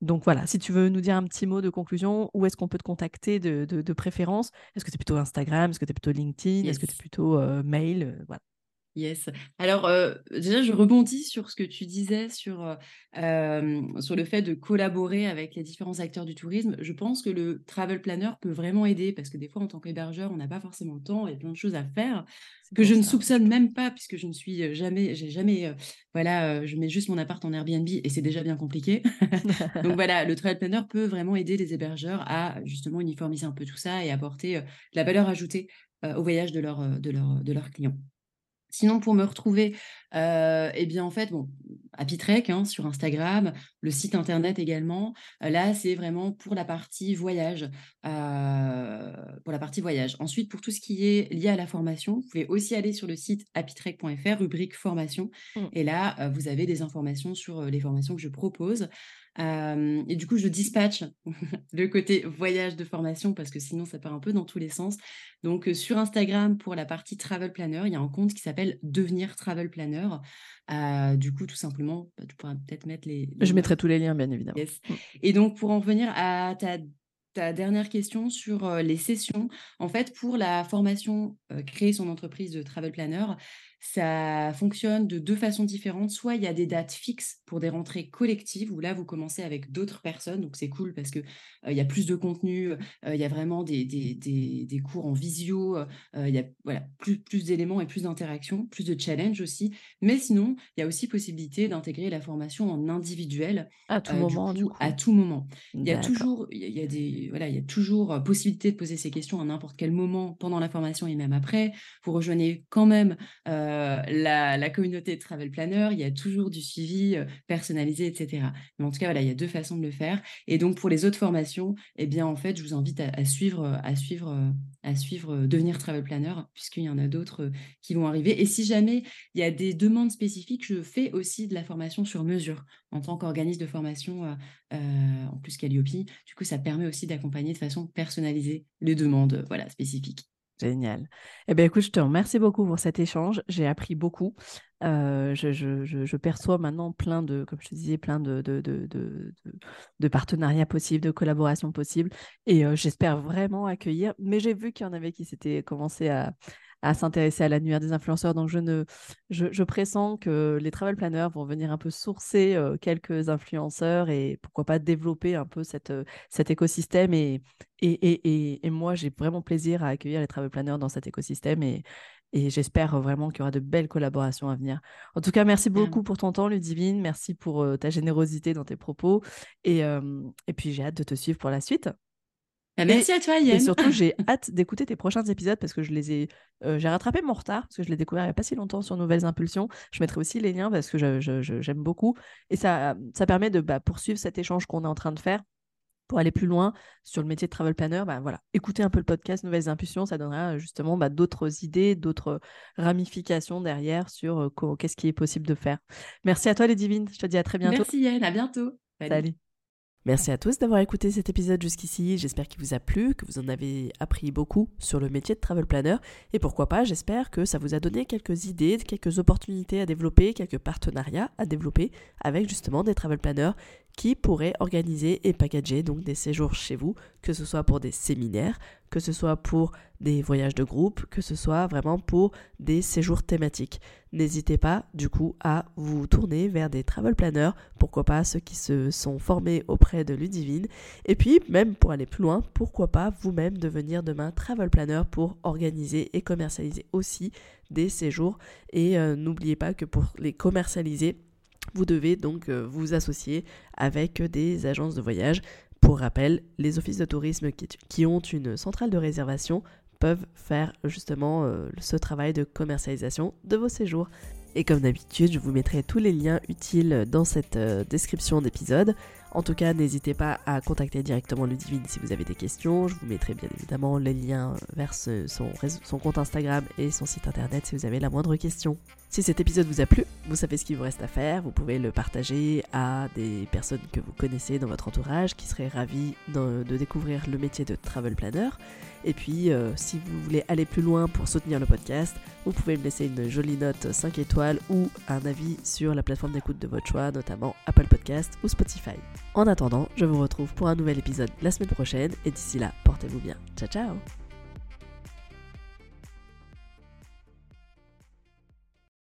Donc voilà, si tu veux nous dire un petit mot de conclusion, où est-ce qu'on peut te contacter de, préférence? Est-ce que c'est plutôt Instagram? Est-ce que c'est plutôt LinkedIn? Est-ce que c'est plutôt mail? Voilà. Yes. Alors, déjà, je rebondis sur ce que tu disais sur, sur le fait de collaborer avec les différents acteurs du tourisme. Je pense que le travel planner peut vraiment aider parce que des fois, en tant qu'hébergeur, on n'a pas forcément le temps et plein de choses à faire que je ne soupçonne même pas puisque je ne suis jamais j'ai jamais, voilà, je mets juste mon appart en Airbnb et c'est déjà bien compliqué. Donc voilà, le travel planner peut vraiment aider les hébergeurs à justement uniformiser un peu tout ça et apporter, de la valeur ajoutée, au voyage de leurs de de leurs clients. Sinon, pour me retrouver, euh, eh bien, en fait, bon, Happy Trek hein, sur Instagram, le site internet également. Euh, là, c'est vraiment pour la partie voyage. Euh, pour la partie voyage. Ensuite, pour tout ce qui est lié à la formation, vous pouvez aussi aller sur le site happytrek.fr, rubrique formation. Mmh. Et là, vous avez des informations sur les formations que je propose et du coup, je dispatche le côté voyage de formation parce que sinon, ça part un peu dans tous les sens. Donc, sur Instagram, pour la partie Travel Planner, il y a un compte qui s'appelle Devenir Travel Planner. du coup, tout simplement, bah, tu pourras peut-être mettre les, Je mettrai tous les liens, bien évidemment. Mmh. Et donc, pour en revenir à ta ta dernière question sur les sessions. En fait, pour la formation créer son entreprise de travel planner, ça fonctionne de deux façons différentes. Soit il y a des dates fixes pour des rentrées collectives où là, vous commencez avec d'autres personnes. Donc, c'est cool parce qu'il il y a plus de contenu, il y a vraiment des, des, des, cours en visio, il y a voilà, plus, plus d'éléments et plus d'interactions, plus de challenges aussi. Mais sinon, il y a aussi possibilité d'intégrer la formation en individuel. À tout moment, du coup, À tout moment. Il y a toujours, il y a, des, voilà, il y a toujours possibilité de poser ces questions à n'importe quel moment pendant la formation et même après. Vous rejoignez quand même euh, la, communauté de Travel Planner, il y a toujours du suivi euh, personnalisé, etc. Mais en tout cas, voilà, il y a deux façons de le faire. Et donc, pour les autres formations, eh bien, en fait, je vous invite à, suivre, à suivre, à suivre euh, Devenir Travel Planner, puisqu'il y en a d'autres qui vont arriver. Et si jamais il y a des demandes spécifiques, je fais aussi de la formation sur mesure en tant qu'organisme de formation, en plus Calliope. Du coup, ça permet aussi d'accompagner de façon personnalisée les demandes voilà, spécifiques. Génial. Eh bien, écoute, je te remercie beaucoup pour cet échange. J'ai appris beaucoup. Euh, je, perçois maintenant plein de, comme je te disais, plein de partenariats possibles, de collaborations possibles. Et euh, j'espère vraiment accueillir. Mais j'ai vu qu'il y en avait qui s'étaient commencé à, à s'intéresser à l'annuaire des influenceurs. Donc, je, ne, je, pressens que les travel planners vont venir un peu sourcer euh, quelques influenceurs et pourquoi pas développer un peu cette, euh, cet écosystème. Et, et, et, moi, j'ai vraiment plaisir à accueillir les travel planners dans cet écosystème et, et j'espère vraiment qu'il y aura de belles collaborations à venir. En tout cas, merci beaucoup pour ton temps, Ludivine. Merci pour euh, ta générosité dans tes propos. Et, et puis, j'ai hâte de te suivre pour la suite. Bah, merci à toi, Yann. Et surtout, j'ai hâte d'écouter tes prochains épisodes parce que je les ai. Euh, j'ai rattrapé mon retard parce que je l'ai découvert il n'y a pas si longtemps sur Nouvelles Impulsions. Je mettrai aussi les liens parce que j'aime beaucoup. Et ça, ça permet de bah, poursuivre cet échange qu'on est en train de faire pour aller plus loin sur le métier de travel planner, bah, voilà, écoutez un peu le podcast Nouvelles Impulsions, ça donnera justement bah, d'autres idées, d'autres ramifications derrière sur euh, qu'est-ce qui est possible de faire. Merci à toi les divines, je te dis à très bientôt. Merci Yann, à bientôt. Salut. Merci à tous d'avoir écouté cet épisode jusqu'ici. J'espère qu'il vous a plu, que vous en avez appris beaucoup sur le métier de travel planner. Et pourquoi pas, j'espère que ça vous a donné quelques idées, quelques opportunités à développer, quelques partenariats à développer avec justement des travel planners qui pourraient organiser et packager donc des séjours chez vous, que ce soit pour des séminaires, que ce soit pour des voyages de groupe, que ce soit vraiment pour des séjours thématiques. N'hésitez pas du coup à vous tourner vers des travel planners, pourquoi pas ceux qui se sont formés auprès de Ludivine, et puis même pour aller plus loin, pourquoi pas vous-même devenir demain travel planner pour organiser et commercialiser aussi des séjours. Et euh, n'oubliez pas que pour les commercialiser, vous devez donc euh, vous associer avec des agences de voyage. Pour rappel, les offices de tourisme qui, ont une centrale de réservation peuvent faire justement euh, ce travail de commercialisation de vos séjours. Et comme d'habitude, je vous mettrai tous les liens utiles dans cette euh, description d'épisode. En tout cas, n'hésitez pas à contacter directement Ludivine si vous avez des questions. Je vous mettrai bien évidemment les liens vers son, son compte Instagram et son site internet si vous avez la moindre question. Si cet épisode vous a plu, vous savez ce qu'il vous reste à faire. Vous pouvez le partager à des personnes que vous connaissez dans votre entourage qui seraient ravis de, découvrir le métier de travel planner. Et puis, euh, si vous voulez aller plus loin pour soutenir le podcast, vous pouvez me laisser une jolie note 5 étoiles ou un avis sur la plateforme d'écoute de votre choix, notamment Apple Podcast ou Spotify. En attendant, je vous retrouve pour un nouvel épisode la semaine prochaine et d'ici là, portez-vous bien. Ciao ciao